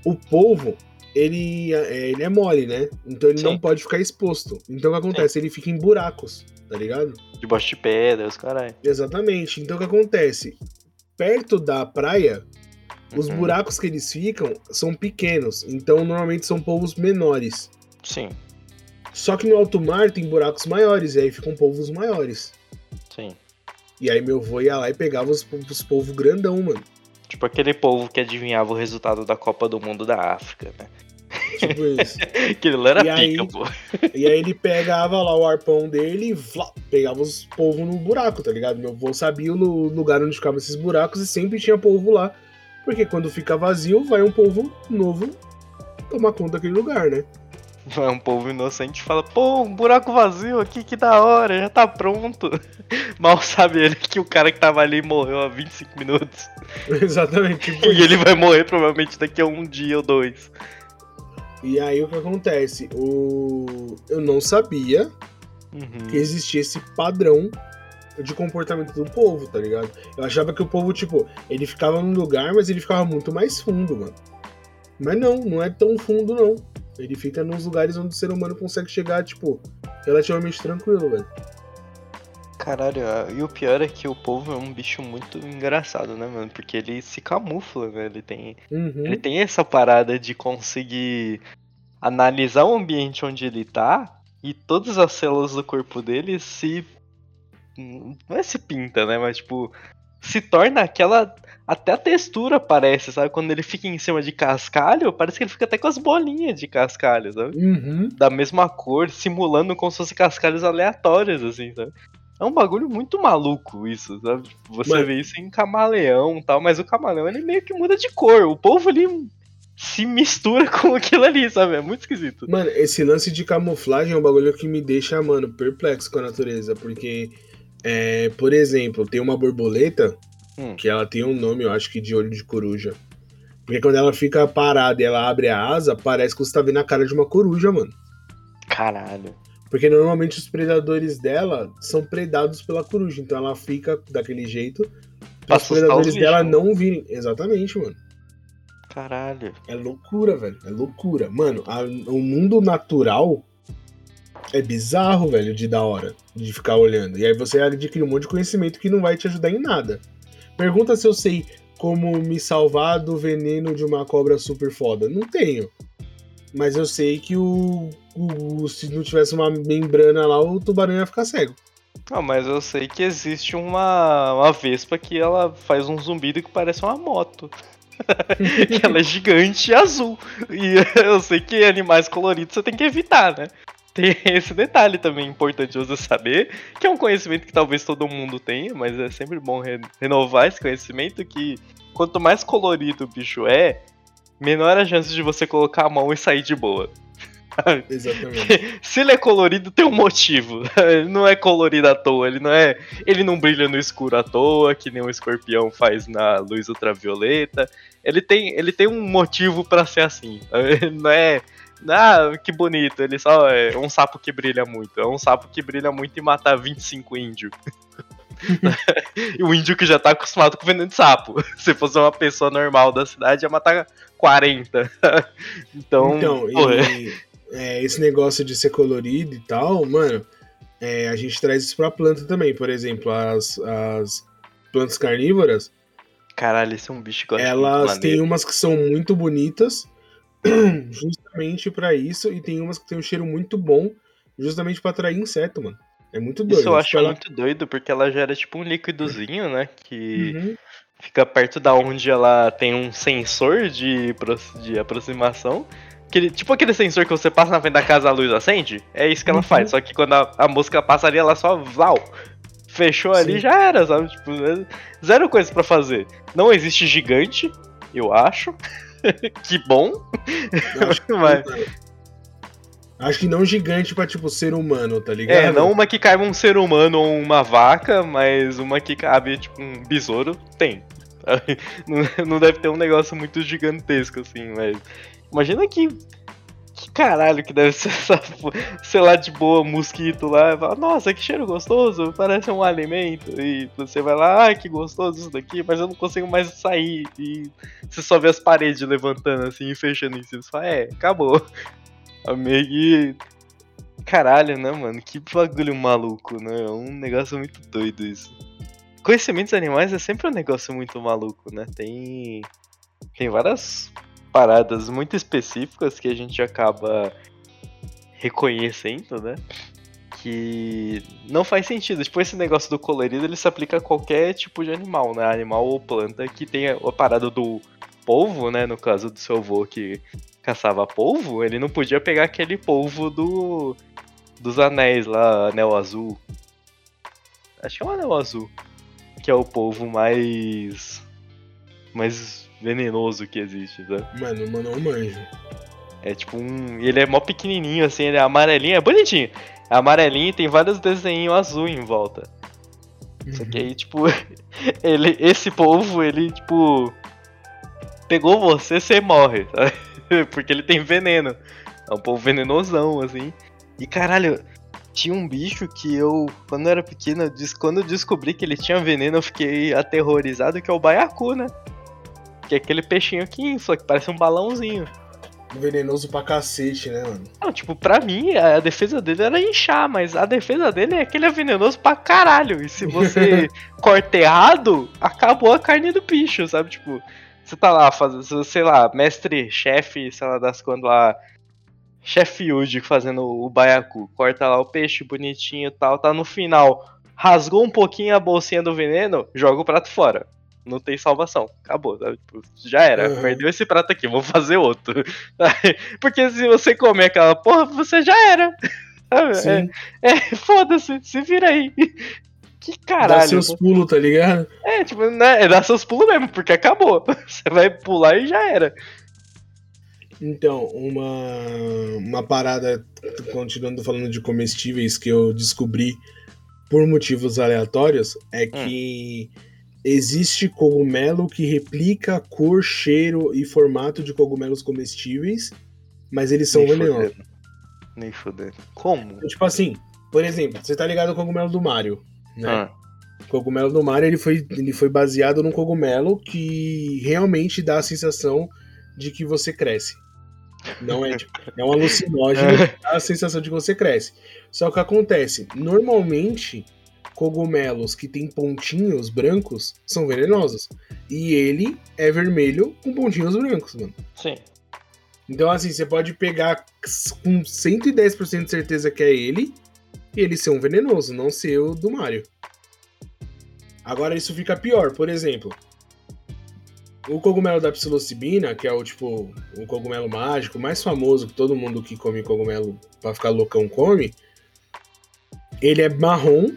o polvo, ele, é- ele é mole, né? Então ele Sim. não pode ficar exposto. Então o que acontece? Ele fica em buracos, tá ligado? Debaixo de pedras, caralho. Exatamente. Então o que acontece? Perto da praia, os Uhum. buracos que eles ficam são pequenos. Então normalmente são polvos menores. Sim, Só que no alto mar tem buracos maiores, e aí ficam polvos maiores. sim. E aí meu avô ia lá e pegava os, os polvos grandão, mano. Tipo aquele povo que adivinhava o resultado da Copa do Mundo da África, né? Tipo isso. Aquilo era E pica, aí- pô. e aí ele pegava lá o arpão dele e vlá, pegava os polvos no buraco, tá ligado? Meu avô sabia o lu- lugar onde ficavam esses buracos e sempre tinha polvo lá. Porque quando fica vazio, vai um polvo novo tomar conta daquele lugar, né? É um povo inocente e fala, pô, um buraco vazio aqui, que da hora, já tá pronto. Mal sabe ele que o cara que tava ali morreu há 25 minutos. Exatamente. tipo E ele vai morrer provavelmente daqui a um dia ou dois. E aí o que acontece? O... Eu não sabia Uhum. que existia esse padrão de comportamento do povo, tá ligado? Eu achava que o povo, tipo, ele ficava num lugar, mas ele ficava muito mais fundo, mano. Mas não, não é tão fundo, não. Ele fica nos lugares onde o ser humano consegue chegar, tipo, relativamente tranquilo, velho. Caralho, e o pior é que o povo é um bicho muito engraçado, né, mano? Porque ele se camufla, né? Ele tem, Uhum. ele tem essa parada de conseguir analisar o ambiente onde ele tá e todas as células do corpo dele se. Não é se pinta, né? Mas tipo. Se torna aquela. Até a textura parece, sabe? Quando ele fica em cima de cascalho, parece que ele fica até com as bolinhas de cascalho, sabe? Uhum. da mesma cor, simulando como se fossem cascalhos aleatórios, assim, sabe? É um bagulho muito maluco isso, sabe? Você Mas- vê isso em camaleão e tal, mas o camaleão ele meio que muda de cor. O povo ali se mistura com aquilo ali, sabe? É muito esquisito. Mano, esse lance de camuflagem é um bagulho que me deixa, mano, perplexo com a natureza. Porque, é, por exemplo, tem uma borboleta Hum. que ela tem um nome, eu acho que de olho de coruja. Porque quando ela fica parada e ela abre a asa, parece que você tá vendo a cara de uma coruja, mano. Caralho. Porque normalmente os predadores dela são predados pela coruja. Então ela fica daquele jeito Pra para os predadores dela bichos. não virem. Exatamente, mano. Caralho. É loucura, velho. É loucura. Mano, a- o mundo natural é bizarro, velho, de da hora. De ficar olhando. E aí você adquire um monte de conhecimento que não vai te ajudar em nada. Pergunta se eu sei como me salvar do veneno de uma cobra super foda. Não tenho. Mas eu sei que o, o- se não tivesse uma membrana lá, o tubarão ia ficar cego. Não, mas eu sei que existe uma, uma vespa que ela faz um zumbido que parece uma moto. ela é gigante e azul. E eu sei que animais coloridos você tem que evitar, né? Tem esse detalhe também importante você saber, que é um conhecimento que talvez todo mundo tenha, mas é sempre bom re- renovar esse conhecimento que quanto mais colorido o bicho é, menor a chance de você colocar a mão e sair de boa. Exatamente. Se ele é colorido, tem um motivo. Ele não é colorido à toa, ele não é. Ele não brilha no escuro à toa, que nem um escorpião faz na luz ultravioleta. Ele tem, ele tem um motivo para ser assim. Não é. Ah, que bonito, ele só é um sapo que brilha muito. É um sapo que brilha muito e mata 25 índios. e o índio que já tá acostumado com veneno de sapo. Se fosse uma pessoa normal da cidade, ia matar 40. então, então e, é, esse negócio de ser colorido e tal, mano, é, a gente traz isso pra planta também. Por exemplo, as, as plantas carnívoras. Caralho, esse é um bicho que eu Elas têm umas que são muito bonitas, justamente para isso, e tem umas que tem um cheiro muito bom, justamente para atrair inseto, mano. É muito doido. Isso eu acho ela... muito doido, porque ela gera tipo um líquidozinho, né? Que uhum. fica perto da onde ela tem um sensor de, de aproximação. Aquele, tipo aquele sensor que você passa na frente da casa, a luz acende. É isso que ela uhum. faz. Só que quando a, a mosca passaria, ela só. Vlau, fechou Sim. ali já era, sabe? Tipo, é zero coisa para fazer. Não existe gigante, eu acho. que bom. Mas... Acho que não gigante pra, tipo, ser humano, tá ligado? É, não uma que caiba um ser humano ou uma vaca, mas uma que cabe, tipo, um besouro, tem. Não deve ter um negócio muito gigantesco, assim, mas. Imagina que. Que caralho que deve ser essa. Sei lá, de boa, mosquito lá. Fala, Nossa, que cheiro gostoso, parece um alimento. E você vai lá, ah, que gostoso isso daqui, mas eu não consigo mais sair. E você só vê as paredes levantando assim e fechando em cima. Você fala, é, acabou. A Meg. Caralho, né, mano? Que bagulho maluco, né? É um negócio muito doido isso. Conhecimentos animais é sempre um negócio muito maluco, né? Tem. Tem várias paradas muito específicas que a gente acaba reconhecendo, né? Que não faz sentido. Tipo, esse negócio do colorido ele se aplica a qualquer tipo de animal, né? Animal ou planta que tenha a parada do polvo, né? No caso do seu avô que caçava polvo, ele não podia pegar aquele polvo do dos anéis lá, anel azul. Acho que é um anel azul, que é o polvo mais mais venenoso que existe, sabe? Mano, mano, não manjo. É tipo um. Ele é mó pequenininho, assim, ele é amarelinho, é bonitinho. É amarelinho e tem vários desenhos azul em volta. Uhum. Só que aí, tipo, ele, esse polvo, ele, tipo. Pegou você, você morre, sabe? porque ele tem veneno. É um povo venenosão, assim. E caralho, tinha um bicho que eu, quando eu era pequeno, quando eu descobri que ele tinha veneno, eu fiquei aterrorizado, que é o baiacu, né? Que é aquele peixinho que só que parece um balãozinho. Venenoso pra cacete, né, mano? Não, tipo, pra mim, a defesa dele era inchar, mas a defesa dele é que ele é venenoso pra caralho. E se você corta errado, acabou a carne do bicho, sabe? Tipo, você tá lá fazendo, sei lá, mestre-chefe, sei lá das quando lá. Sheffield fazendo o baiacu. Corta lá o peixe bonitinho e tal. Tá no final. Rasgou um pouquinho a bolsinha do veneno, joga o prato fora. Não tem salvação. Acabou. Tipo, já era. Uhum. Perdeu esse prato aqui, vou fazer outro. Porque se você comer aquela porra, você já era. É, é foda-se, se vira aí. Que caralho. Dá seus pulos, tá ligado? É, tipo, né, é dar seus pulos mesmo, porque acabou. Você vai pular e já era. Então, uma, uma parada, continuando falando de comestíveis, que eu descobri por motivos aleatórios, é hum. que hum. existe cogumelo que replica cor, cheiro e formato de cogumelos comestíveis, mas eles são venenosos. Nem foder. Como? Então, tipo assim, por exemplo, você tá ligado ao cogumelo do Mario né? Ah. O cogumelo do mar ele foi, ele foi baseado num cogumelo que realmente dá a sensação de que você cresce. Não é, é um alucinógeno que dá a sensação de que você cresce. Só que acontece, normalmente cogumelos que têm pontinhos brancos são venenosos. E ele é vermelho com pontinhos brancos, mano. Sim. Então, assim, você pode pegar com 110% de certeza que é ele, ele ser um venenoso, não ser o do Mario. Agora isso fica pior, por exemplo, o cogumelo da psilocibina, que é o tipo o cogumelo mágico mais famoso que todo mundo que come cogumelo para ficar loucão come, ele é marrom,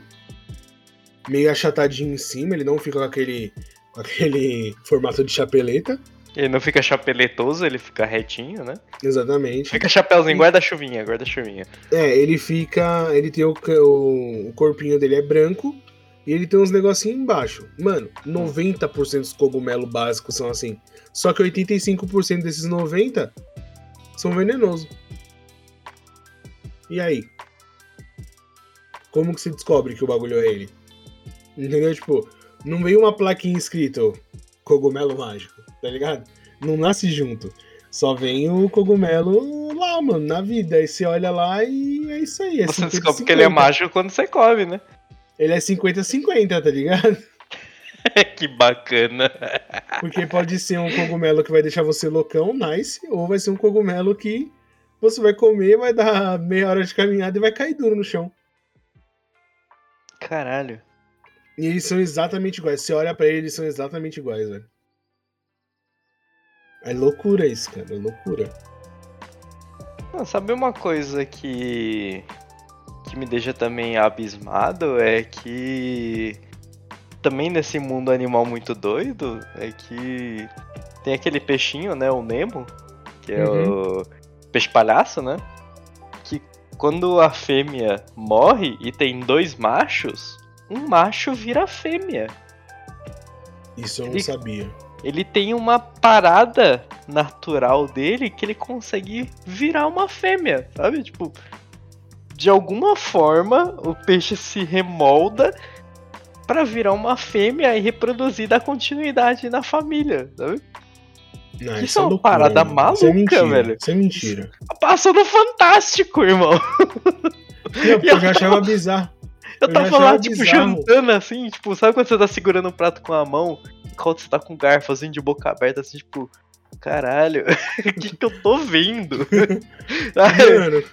meio achatadinho em cima, ele não fica com aquele com aquele formato de chapeleta. Ele não fica chapeletoso, ele fica retinho, né? Exatamente. Fica chapéuzinho, guarda-chuvinha, guarda-chuvinha. É, ele fica. Ele tem o, o, corpinho dele é branco e ele tem uns negocinhos embaixo. Mano, 90% dos cogumelos básicos são assim. Só que 85% desses 90% são venenosos. E aí? Como que se descobre que o bagulho é ele? Entendeu? Tipo, não veio uma plaquinha escrito cogumelo mágico, tá ligado? Não nasce junto. Só vem o cogumelo lá, mano, na vida. Aí você olha lá e é isso aí. É você descobre que ele é mágico quando você come, né? Ele é 50-50, tá ligado? que bacana. Porque pode ser um cogumelo que vai deixar você loucão, nice, ou vai ser um cogumelo que você vai comer, vai dar meia hora de caminhada e vai cair duro no chão. Caralho. E eles são exatamente iguais. Você olha para eles, eles são exatamente iguais, velho. É loucura isso, cara. É loucura. Não, sabe uma coisa que. que me deixa também abismado? É que. Também nesse mundo animal muito doido, é que. Tem aquele peixinho, né? O Nemo, que é uhum. o peixe palhaço, né? Que quando a fêmea morre e tem dois machos, um macho vira fêmea. Isso eu não sabia. Ele tem uma parada natural dele que ele consegue virar uma fêmea, sabe? Tipo, de alguma forma o peixe se remolda para virar uma fêmea e reproduzir da continuidade na família, sabe? Não, isso, isso é uma loucura, parada maluca, isso é mentira, velho. Isso é mentira. Passou no Fantástico, irmão. Eu, eu já achava bizarro. Eu, tava lá, tipo, bizarro. jantando assim, tipo, sabe quando você tá segurando um prato com a mão, enquanto você tá com o garfo assim, de boca aberta, assim, tipo, caralho, o que que eu tô vendo? Mano,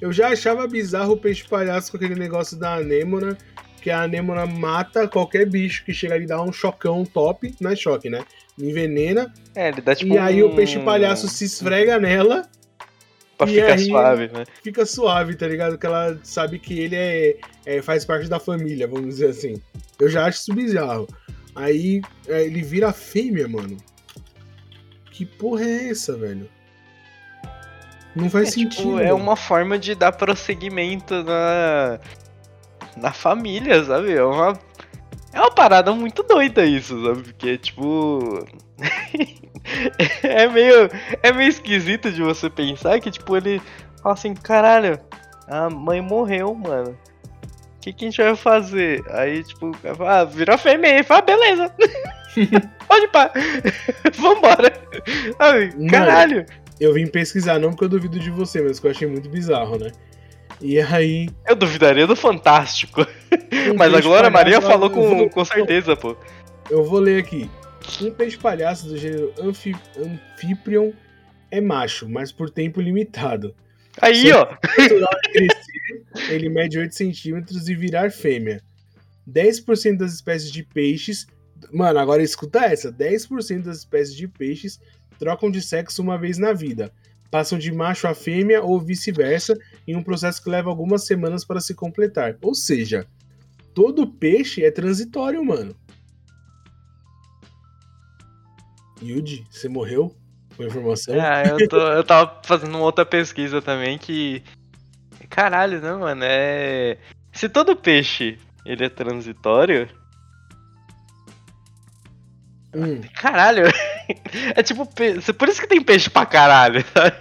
eu já achava bizarro o peixe palhaço com aquele negócio da anêmona, que a anêmona mata qualquer bicho que chega ali e dá um chocão top, não é choque, né? Envenena. É, ele dá tipo E aí um... o peixe palhaço se esfrega nela pra ficar suave, né? Fica suave, tá ligado? Que ela sabe que ele é, é, faz parte da família, vamos dizer assim. Eu já acho isso bizarro. Aí é, ele vira fêmea, mano. Que porra é essa, velho? Não faz é, tipo, sentido. Tipo, é uma forma de dar prosseguimento na, na família, sabe? É uma, é uma parada muito doida isso, sabe? Porque, tipo. é meio. É meio esquisito de você pensar que, tipo, ele fala assim, caralho, a mãe morreu, mano. O que, que a gente vai fazer? Aí, tipo, ah, virou fêmea e fala, ah, beleza. Pode pá. Vambora. Ai, caralho. eu vim pesquisar, não porque eu duvido de você, mas que eu achei muito bizarro, né? E aí. Eu duvidaria do Fantástico. Um mas a Glória Maria falou com, vou... com certeza, pô. Eu vou ler aqui. Um peixe palhaço do gênero Amphi Amphiprion é macho, mas por tempo limitado. Aí, ó. Crescer, ele mede 8 centímetros e virar fêmea. 10% das espécies de peixes. Mano, agora escuta essa: 10% das espécies de peixes trocam de sexo uma vez na vida. Passam de macho a fêmea ou vice-versa, em um processo que leva algumas semanas para se completar. Ou seja, todo peixe é transitório, mano. Yuji, você morreu? Com informação? Ah, eu, tô, eu tava fazendo uma outra pesquisa também que. Caralho, né, mano? É. Se todo peixe ele é transitório. Hum. Caralho! É tipo. Por isso que tem peixe pra caralho, sabe?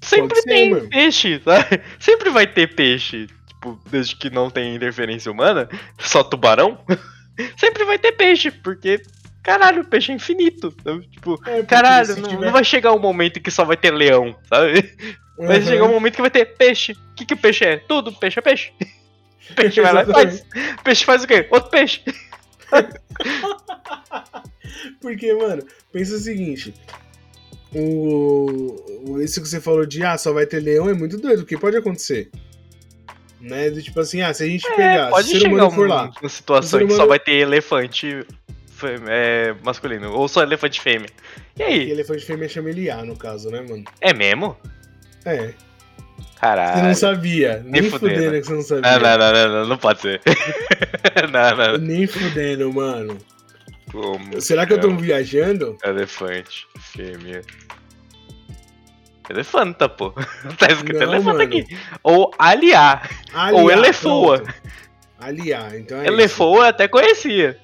Sempre ser, tem mano. peixe, sabe? Sempre vai ter peixe. Tipo, desde que não tem interferência humana, só tubarão. Sempre vai ter peixe, porque caralho, o peixe é infinito. Tipo, é, caralho, não, tiver... não, vai chegar um momento que só vai ter leão, sabe? Uhum. Vai chegar um momento que vai ter peixe. O que, que peixe é? Tudo, peixe é peixe. Peixe vai lá e faz. Peixe faz o quê? Outro peixe. Porque, mano, pensa o seguinte. O, o, isso que você falou de ah, só vai ter leão é muito doido, porque pode acontecer. Né? Do, tipo assim, ah, se a gente é, pegar, pode se o ser humano for lá. Uma situação humano... que só vai ter elefante é, masculino, ou só elefante fêmea. E aí? E elefante fêmea chama ele A, no caso, né, mano? É mesmo? É. Caralho. Você não sabia. Nem, Nem fudendo. fudendo que você não sabia. Não, não, não, não, não, pode ser. não, não. Nem fudendo, mano. Como Será que eu tô chama viajando? Elefante, fêmea. Elefanta, pô. Tá escrito Não, elefanta mano. aqui. Ou aliar. Aliar, Ou elefoa. pronto. Aliar, então é Elefoa eu até conhecia.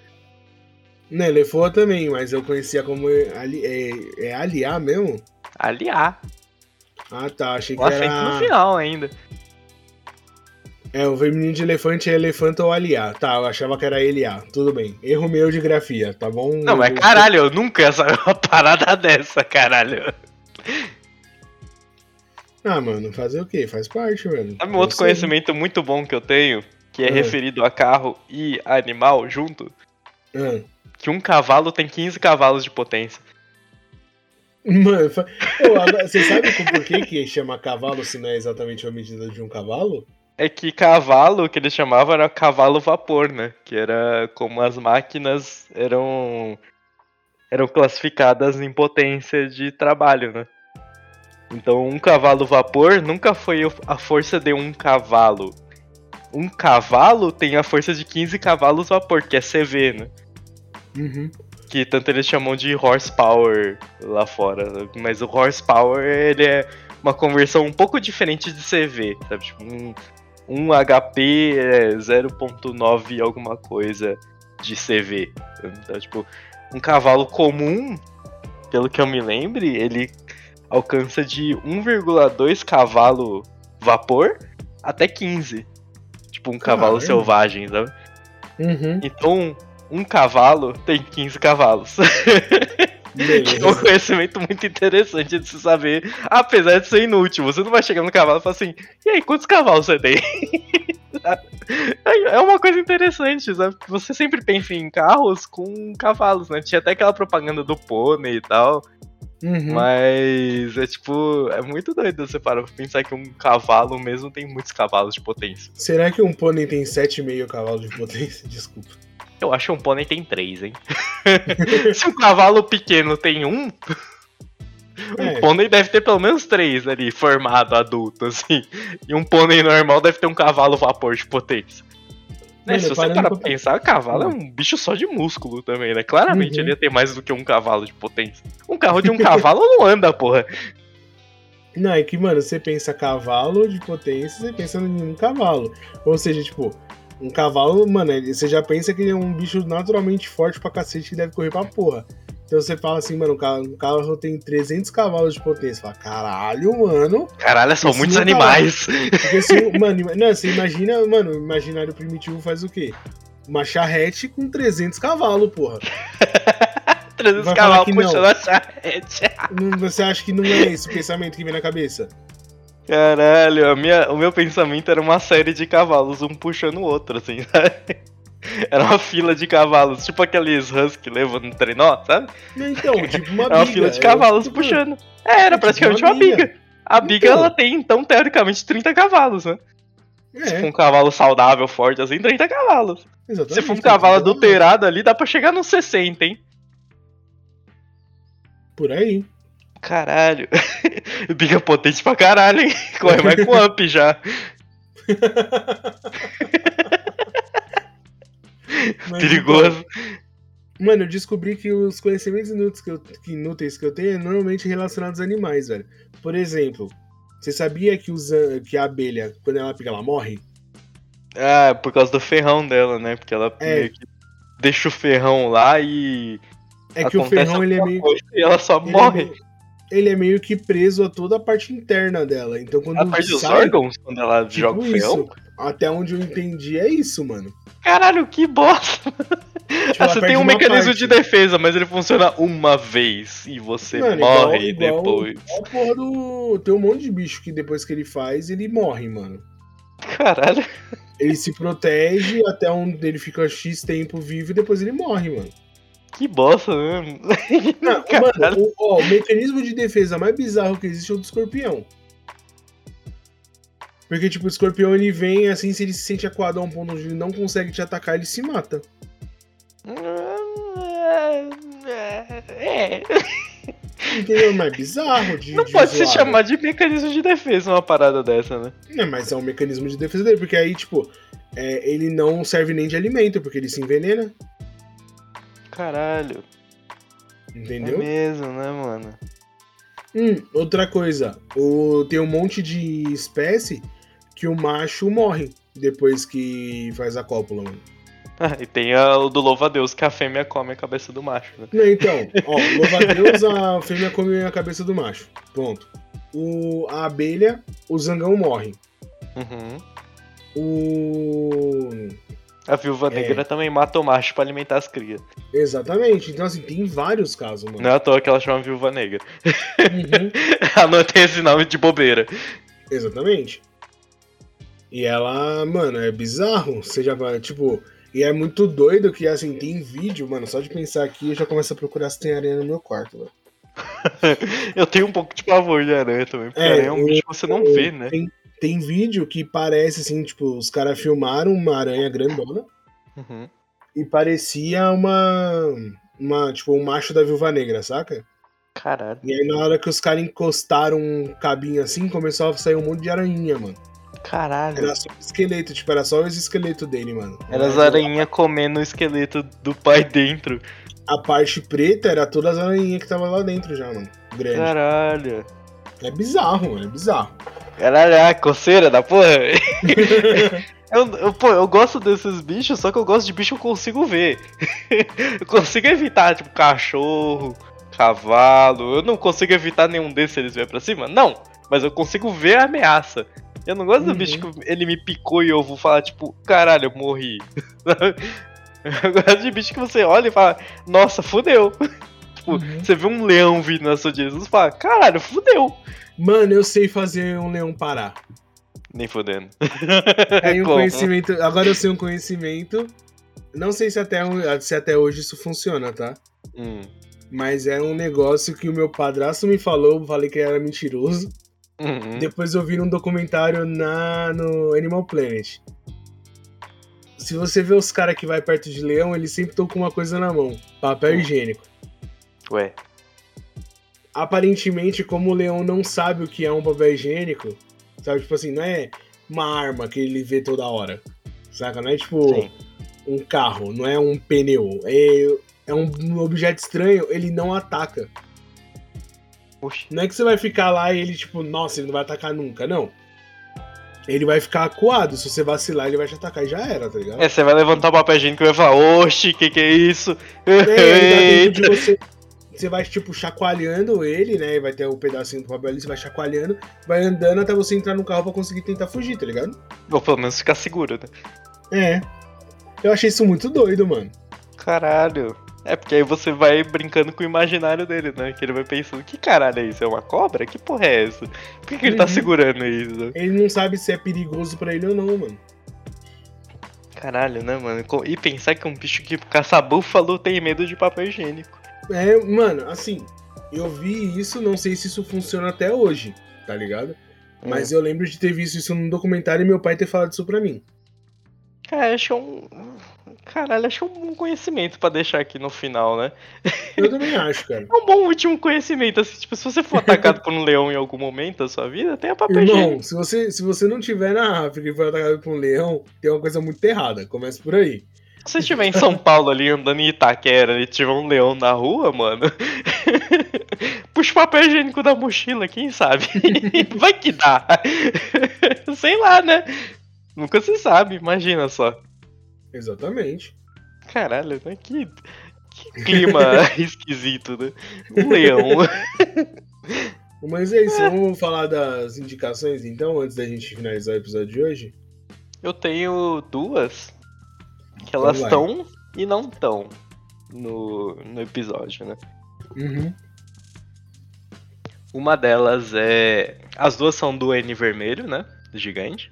Não, elefoa também, mas eu conhecia como ali, é, é aliar mesmo? Aliar. Ah, tá, achei que Com acento no era... final ainda. É, o feminino de elefante é elefanta ou aliar. Tá, eu achava que era eliar. Tudo bem. Erro meu de grafia, tá bom? Não, mas caralho, eu nunca ia saber uma parada dessa, caralho. Ah, mano, fazer o quê? Faz parte, velho. Sabe um outro sei. conhecimento muito bom que eu tenho, que é Ah. referido a carro e animal junto? Ah. Que um cavalo tem 15 cavalos de potência. Mano, você sabe por que, que chama cavalo se não é exatamente a medida de um cavalo? É que cavalo, que eles chamavam, era cavalo vapor, né? Que era como as máquinas eram eram classificadas em potência de trabalho, né? Então, um cavalo vapor nunca foi a força de um cavalo. Um cavalo tem a força de 15 cavalos vapor, que é CV, né? Uhum. que tanto eles chamam de horsepower lá fora, mas o horsepower ele é uma conversão um pouco diferente de CV, sabe? Tipo, um, um HP é 0.9 alguma coisa de CV. Então, tipo, um cavalo comum, pelo que eu me lembre, ele alcança de 1,2 cavalo vapor até 15. Tipo, um cavalo Caralho. selvagem, sabe? Uhum. Então, um cavalo tem 15 cavalos. É um conhecimento muito interessante de se saber, apesar de ser inútil. Você não vai chegar no cavalo e falar assim, e aí, quantos cavalos você tem? É uma coisa interessante, sabe? Você sempre pensa em carros com cavalos, né? Tinha até aquela propaganda do pônei e tal, Uhum. mas é tipo, é muito doido você parar pra pensar que um cavalo mesmo tem muitos cavalos de potência. Será que um pônei tem 7,5 cavalos de potência? Desculpa. Eu acho que um pônei tem três, hein? Se um cavalo pequeno tem um, um É. pônei deve ter pelo menos três ali, formado, adulto, assim. E um pônei normal deve ter um cavalo vapor de potência. Né, se você parar pra- pensar, cavalo é um bicho só de músculo também, né? Claramente Uhum. ele ia ter mais do que um cavalo de potência. Um carro de um cavalo não anda, porra. Não, é que, mano, você pensa cavalo de potência, você pensa em um cavalo. Ou seja, tipo, um cavalo, mano, você já pensa que ele é um bicho naturalmente forte pra cacete que deve correr pra porra. Então você fala assim, mano, um ca- um carro tem 300 cavalos de potência. Você fala, caralho, mano. Caralho, são muitos lá. animais. Porque assim, mano, não, você imagina, mano, o imaginário primitivo faz o quê? Uma charrete com 300 cavalos, porra. 300 Vai falar cavalos puxando a charrete. Você acha que não é esse o pensamento que vem na cabeça? Caralho, minha, o meu pensamento era uma série de cavalos, um puxando o outro, assim, sabe? Era uma fila de cavalos, tipo aqueles husky levando no trenó, sabe? Então, tipo uma Era uma biga, fila de é- cavalos puxando. É, era tipo praticamente uma uma biga. biga. A biga, Então. ela tem, então, teoricamente, 30 cavalos, né? Se for É, um cavalo saudável, forte, assim, 30 cavalos. exatamente. Se for um cavalo adulterado ali, dá pra chegar nos 60, hein? Por aí. Caralho. Biga potente pra caralho, hein? Corre mais com up já. Mas, Perigoso. então, mano, eu descobri que os conhecimentos inúteis que, eu, que inúteis que eu tenho é normalmente relacionados a animais, velho. Por exemplo, você sabia que, os, que a abelha, quando ela pica, ela morre? Ah, por causa do ferrão dela, né? Porque ela É. deixa o ferrão lá e. É que o ferrão ele é meio. E ela só ele é morre. meio- Ele é meio que preso a toda a parte interna dela. Então quando Ela perde os sai, órgãos quando ela tipo joga o isso. Até onde eu entendi é isso, mano. Caralho, que bosta! Tipo, Ah, você tem um mecanismo parte. de defesa, mas ele funciona uma vez e você Mano, igual- morre igual- depois. A porra do. Tem um monte de bicho que depois que ele faz, ele morre, mano. Caralho. Ele se protege até onde ele fica X tempo vivo e depois ele morre, mano. Que bosta mesmo. Não, mano, o, ó, o mecanismo de defesa mais bizarro que existe é o do escorpião. Porque, tipo, o escorpião ele vem assim, se ele se sente acuado a um ponto onde ele não consegue te atacar, ele se mata. É. Entendeu? Mas é bizarro de. Não de pode se zoado. chamar de mecanismo de defesa uma parada dessa, né? É, mas é um mecanismo de defesa dele, porque aí, tipo, é, ele não serve nem de alimento, porque ele se envenena. Caralho. Entendeu? É mesmo, né, mano? Hum, outra coisa, o, tem um monte de espécie que o macho morre depois que faz a cópula, mano. Ah, e tem a, o do louva-a-Deus, que a fêmea come a cabeça do macho, né? Não, então, ó, louva-a-Deus, a fêmea come a cabeça do macho. Ponto. O, a abelha, o zangão morre. Uhum. O. A viúva É. negra também mata o macho pra alimentar as crias. Exatamente. Então, assim, tem vários casos, mano. Não é à toa que ela chama viúva negra. Uhum. ela não tem esse nome de bobeira. Exatamente. E ela, mano, é bizarro. Você já vai, tipo. E é muito doido que, assim, tem vídeo, mano. Só de pensar aqui, eu já começo a procurar se tem aranha no meu quarto, velho. Eu tenho um pouco de pavor de aranha também, porque É, aranha é um bicho que você não o- vê, né? Tem, tem vídeo que parece, assim, tipo, os caras filmaram uma aranha grandona Uhum. e parecia uma. Uma, tipo, um macho da viúva negra, saca? Caralho. E aí, na hora que os caras encostaram um cabinho assim, começou a sair um monte de aranha, mano. Caralho. Era só o esqueleto, tipo, era só o esqueleto dele, mano. Era as aranhinhas comendo o esqueleto do pai dentro. A parte preta era todas as aranhinhas que tava lá dentro já, mano. Grande. Caralho. É bizarro, mano. É bizarro. Caralho, a coceira da porra. Eu, eu, pô, eu gosto desses bichos, só que eu gosto de bicho que eu consigo ver. eu consigo evitar, tipo, cachorro, cavalo. Eu não consigo evitar nenhum desses se eles vierem pra cima? Não. Mas eu consigo ver a ameaça. Eu não gosto do Uhum. bicho que ele me picou e eu vou falar, tipo, caralho, eu morri. eu gosto de bicho que você olha e fala, nossa, fudeu. tipo, Uhum. você vê um leão vindo na sua direção e fala, caralho, fudeu. Mano, eu sei fazer um leão parar. Nem fudendo. Aí um Como? conhecimento. Agora eu sei um conhecimento. Não sei se até, se até hoje isso funciona, tá? Hum. Mas é um negócio que o meu padrasto me falou, falei que era mentiroso. Uhum. Depois eu vi num documentário na, no Animal Planet. Se você vê os caras que vai perto de leão, eles sempre estão com uma coisa na mão: papel Hum. higiênico. Ué. Aparentemente, como o leão não sabe o que é um papel higiênico, sabe? Tipo assim, não é uma arma que ele vê toda hora. Saca? Não é tipo Sim. um carro, não é um pneu. É, é um objeto estranho, ele não ataca. Puxa. Não é que você vai ficar lá e ele, tipo, nossa, ele não vai atacar nunca, não. Ele vai ficar acuado, se você vacilar, ele vai te atacar e já era, tá ligado? É, você vai levantar o papel higiênico e vai falar, oxi, que que é isso? É, ele tá de você. Você vai, tipo, chacoalhando ele, né? E vai ter o um pedacinho do papel ali, você vai chacoalhando, vai andando até você entrar no carro pra conseguir tentar fugir, tá ligado? Ou pelo menos ficar seguro, né? É. Eu achei isso muito doido, mano. Caralho. É, porque aí você vai brincando com o imaginário dele, né? Que ele vai pensando, que caralho é isso? É uma cobra? Que porra é essa? Por que, que ele tá Uhum. segurando isso? Ele não sabe se é perigoso pra ele ou não, mano. Caralho, né, mano? E pensar que um bicho que caça búfalo tem medo de papel higiênico. É, mano, assim, eu vi isso, não sei se isso funciona até hoje, tá ligado? Mas eu lembro de ter visto isso num documentário e meu pai ter falado isso pra mim. Cara, acho é um. Caralho, acho é um conhecimento pra deixar aqui no final, né? Eu também acho, cara. É um bom último conhecimento, assim, tipo, se você for atacado por um leão em algum momento da sua vida, tenha papel. Irmão, se você, se você não tiver na África e foi atacado por um leão, tem uma coisa muito errada. Começa por aí. Se você estiver em São Paulo ali andando em Itaquera e tiver um leão na rua, mano. Puxa o papel higiênico da mochila, quem sabe? Vai que dá. Sei lá, né? Nunca se sabe, imagina só. Exatamente. Caralho, né? Que, que clima esquisito, né? Um leão. Mas é isso, vamos falar das indicações então, antes da gente finalizar o episódio de hoje? Eu tenho duas que elas estão e não estão no, no episódio, né? Uhum. Uma delas é. As duas são do N vermelho, né? Gigante.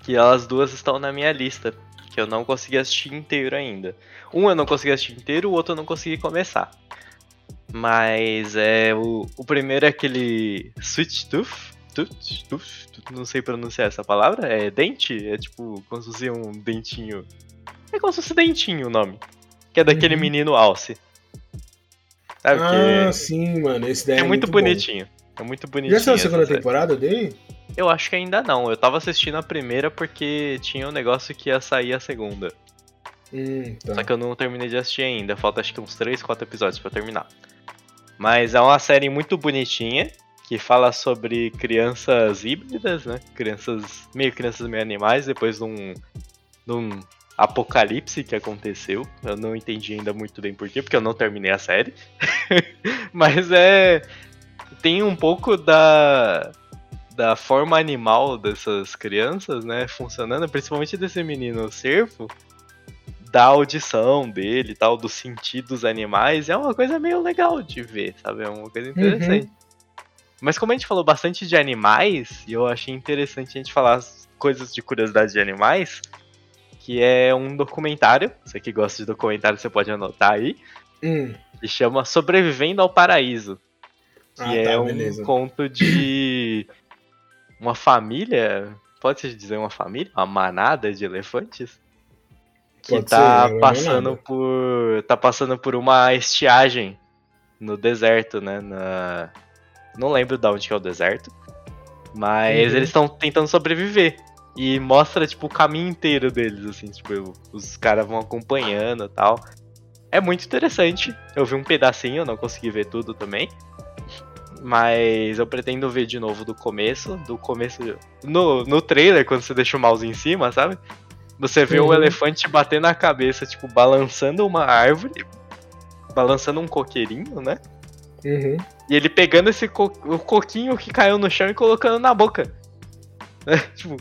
Que elas duas estão na minha lista. Que eu não consegui assistir inteiro ainda. Um eu não consegui assistir inteiro, o outro eu não consegui começar. Mas é. O, o primeiro é aquele. Sweet Tooth. Tooth, tooth, tooth, não sei pronunciar essa palavra. É dente? É tipo como se fosse um dentinho. É como se fosse dentinho o nome. Que é daquele Uhum. menino Alce. Sabe? Ah, que sim, mano, esse daí é, é, muito, bom. bonitinho. É muito bonitinho. Já saiu a segunda temporada dele? Eu acho que ainda não. Eu tava assistindo a primeira porque tinha um negócio que ia sair a segunda. Hum, tá. Só que eu não terminei de assistir ainda. Falta acho que uns 3, 4 episódios pra terminar. Mas é uma série muito bonitinha. Que fala sobre crianças híbridas, né? Crianças. meio crianças meio animais, depois de um. De um apocalipse que aconteceu. Eu não entendi ainda muito bem porquê, porque eu não terminei a série. Mas é. Tem um pouco da. Da forma animal dessas crianças, né? Funcionando, principalmente desse menino cerfo da audição dele e tal, dos sentidos animais, é uma coisa meio legal de ver, sabe? É uma coisa interessante. Uhum. Mas como a gente falou bastante de animais, e eu achei interessante a gente falar coisas de curiosidade de animais, que é um documentário, você que gosta de documentário, você pode anotar aí, hum. que chama Sobrevivendo ao Paraíso, que Ah, é tá, um beleza. conto de uma família, pode-se dizer uma família? Uma manada de elefantes? que Pode tá ser, é passando por tá passando por uma estiagem no deserto, né? Na... Não lembro de onde que é o deserto, mas Uhum. eles estão tentando sobreviver e mostra tipo o caminho inteiro deles, assim, tipo os caras vão acompanhando e tal. É muito interessante. Eu vi um pedacinho, não consegui ver tudo também. Mas eu pretendo ver de novo do começo. Do começo. No, no trailer, quando você deixa o mouse em cima, sabe? Você vê o Uhum. elefante bater na cabeça, tipo, balançando uma árvore. Balançando um coqueirinho, né? Uhum. E ele pegando esse co o coquinho que caiu no chão e colocando na boca. Tipo,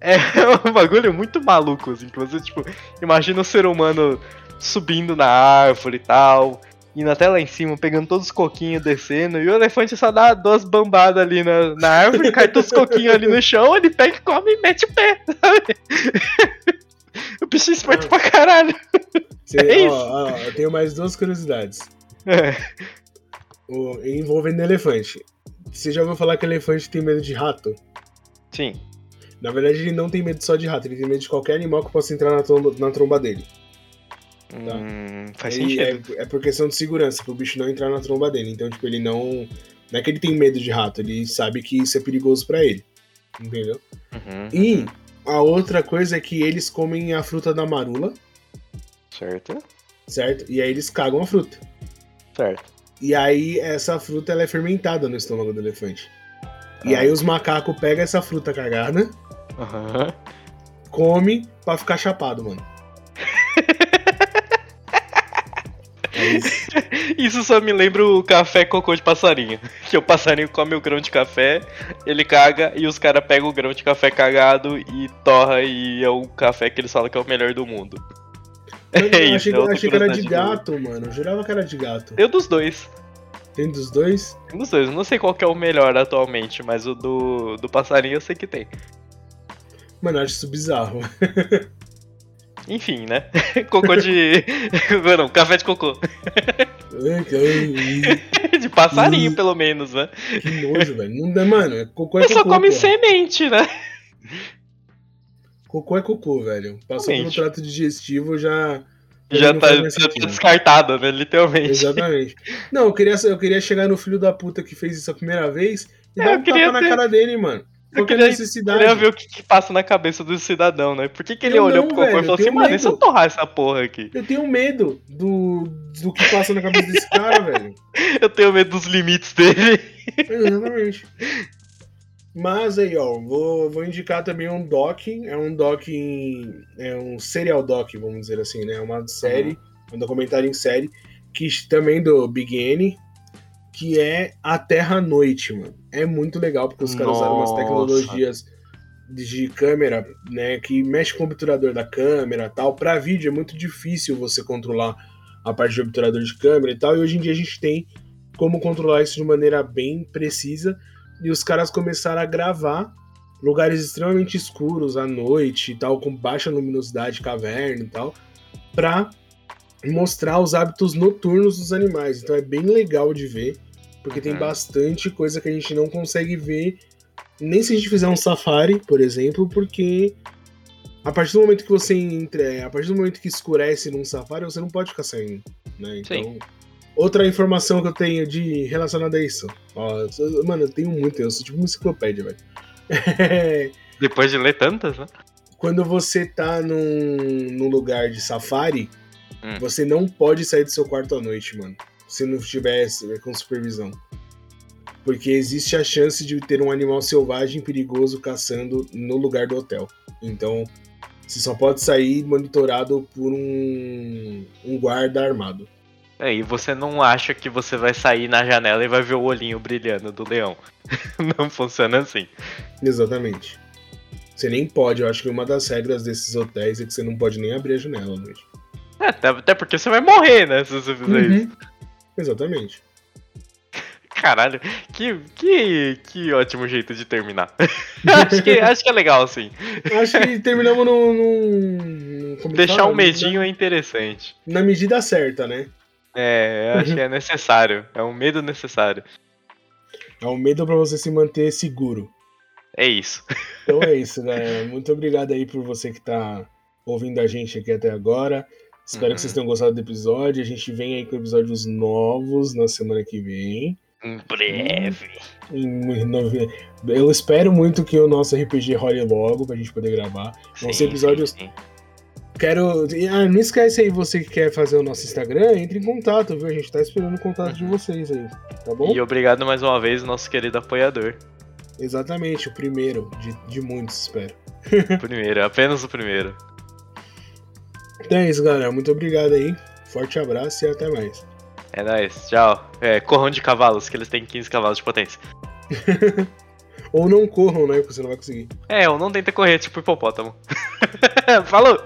é um bagulho muito maluco, assim, que você, tipo, imagina o ser humano subindo na árvore e tal, indo até lá em cima, pegando todos os coquinhos, descendo, e o elefante só dá duas bambadas ali na, na árvore, cai todos os coquinhos ali no chão, ele pega e come e mete o pé, sabe? O bicho é esperto pra caralho. Você- É ó, ó, eu tenho mais duas curiosidades. É. O, envolvendo elefante. Você já ouviu falar que elefante tem medo de rato? Sim. Na verdade, ele não tem medo só de rato, ele tem medo de qualquer animal que possa entrar na tromba, na tromba dele. Hum, faz Ele- sentido. é, é por questão de segurança, pro bicho não entrar na tromba dele. Então, tipo, ele não. Não é que ele tem medo de rato, ele sabe que isso é perigoso pra ele. Entendeu? Uhum, E uhum. a outra coisa é que eles comem a fruta da marula, Certo? certo? E aí eles cagam a fruta. Certo. E aí essa fruta ela é fermentada no estômago do elefante. E Ah. aí os macacos pegam essa fruta cagada, Aham. come pra ficar chapado, mano. É isso. Isso só me lembra o café cocô de passarinho. Que o passarinho come o grão de café, ele caga e os caras pegam o grão de café cagado e torra e é o café que eles falam que é o melhor do mundo. Eu É isso, achei, é eu achei que era de gato, mano. Eu jurava que era de gato. Tem o dos dois. Tem dos dois? Tem dos dois. Eu não sei qual que é o melhor atualmente, mas o do, do passarinho eu sei que tem. Mano, eu acho isso bizarro. Enfim, né? Cocô de. Não, café de cocô. que De passarinho, pelo menos, né? nojo, velho. Não dá, mano. Cocô é Ele só cocô. come pô. semente, né? Cocô é cocô, velho. Passou pelo Realmente. trato digestivo, já. Já tá, já tá descartada, né? Literalmente. Exatamente. Não, eu queria, eu queria chegar no filho da puta que fez isso a primeira vez e É, dar um tapa na ter- cara dele, mano. Eu Qual que a queria- necessidade? Queria ver o que, que passa na cabeça do cidadão, né? Por que, que ele Eu olhou não, pro cocô velho, e falou assim, mano, e se eu medo." torrar essa porra aqui? Eu tenho medo do, do que passa na cabeça desse cara, velho. Eu tenho medo dos limites dele. Exatamente. Mas aí, ó, vou, vou indicar também um doc. É um doc. É um serial doc, vamos dizer assim, né? É uma série, um documentário em série, que também do Big N, que é A Terra à Noite, mano. É muito legal, porque os caras usaram umas Nossa. tecnologias de câmera, né? Que mexe com o obturador da câmera e tal. Pra vídeo é muito difícil você controlar a parte de obturador de câmera e tal. E hoje em dia a gente tem como controlar isso de maneira bem precisa. E os caras começaram a gravar lugares extremamente escuros à noite e tal, com baixa luminosidade, caverna e tal, pra mostrar os hábitos noturnos dos animais. Então é bem legal de ver, porque tem Uhum. bastante coisa que a gente não consegue ver, nem se a gente fizer um safari, por exemplo, porque a partir do momento que você entra, a partir do momento que escurece num safari, você não pode ficar saindo, né? Então, Sim. outra informação que eu tenho de relacionada a isso. Ó, eu sou- mano, eu tenho muito, eu sou tipo uma enciclopédia, velho. Depois de ler tantas, né? quando você tá num, num lugar de safari, Hum. você não pode sair do seu quarto à noite, mano. Se não estiver com supervisão. Porque existe a chance de ter um animal selvagem perigoso caçando no lugar do hotel. Então, você só pode sair monitorado por um, um guarda armado. É, e você não acha que você vai sair na janela e vai ver o olhinho brilhando do leão. não funciona assim. Exatamente. Você nem pode, eu acho que uma das regras desses hotéis é que você não pode nem abrir a janela à noite. É, até, porque você vai morrer, né? Se você fizer isso. Uhum. Exatamente. Caralho, que, que, que ótimo jeito de terminar. acho, que, acho que é legal, assim. Acho que terminamos num. num Deixar um medinho é interessante. Na, medida certa, né? É, acho que é necessário. É um medo necessário. É um medo pra você se manter seguro. É isso. Então é isso, galera. Muito obrigado aí por você que tá ouvindo a gente aqui até agora. Espero Uhum. que vocês tenham gostado do episódio. A gente vem aí com episódios novos na semana que vem. Em breve. Eu espero muito que o nosso RPG role logo pra gente poder gravar. Vão ser Sim, episódios- sim, sim. Quero. Ah, não esquece aí, você que quer fazer o nosso Instagram, entre em contato, viu? A gente tá esperando o contato de vocês aí, tá bom? E obrigado mais uma vez, nosso querido apoiador. Exatamente, o primeiro de, de muitos, espero. O primeiro, apenas o primeiro. Então é isso, galera. Muito obrigado aí. Forte abraço e até mais. É nóis, tchau. É, corram de cavalos, que eles têm 15 cavalos de potência. Ou não corram, né? Porque você não vai conseguir. É, ou não tenta correr, tipo hipopótamo. Falou!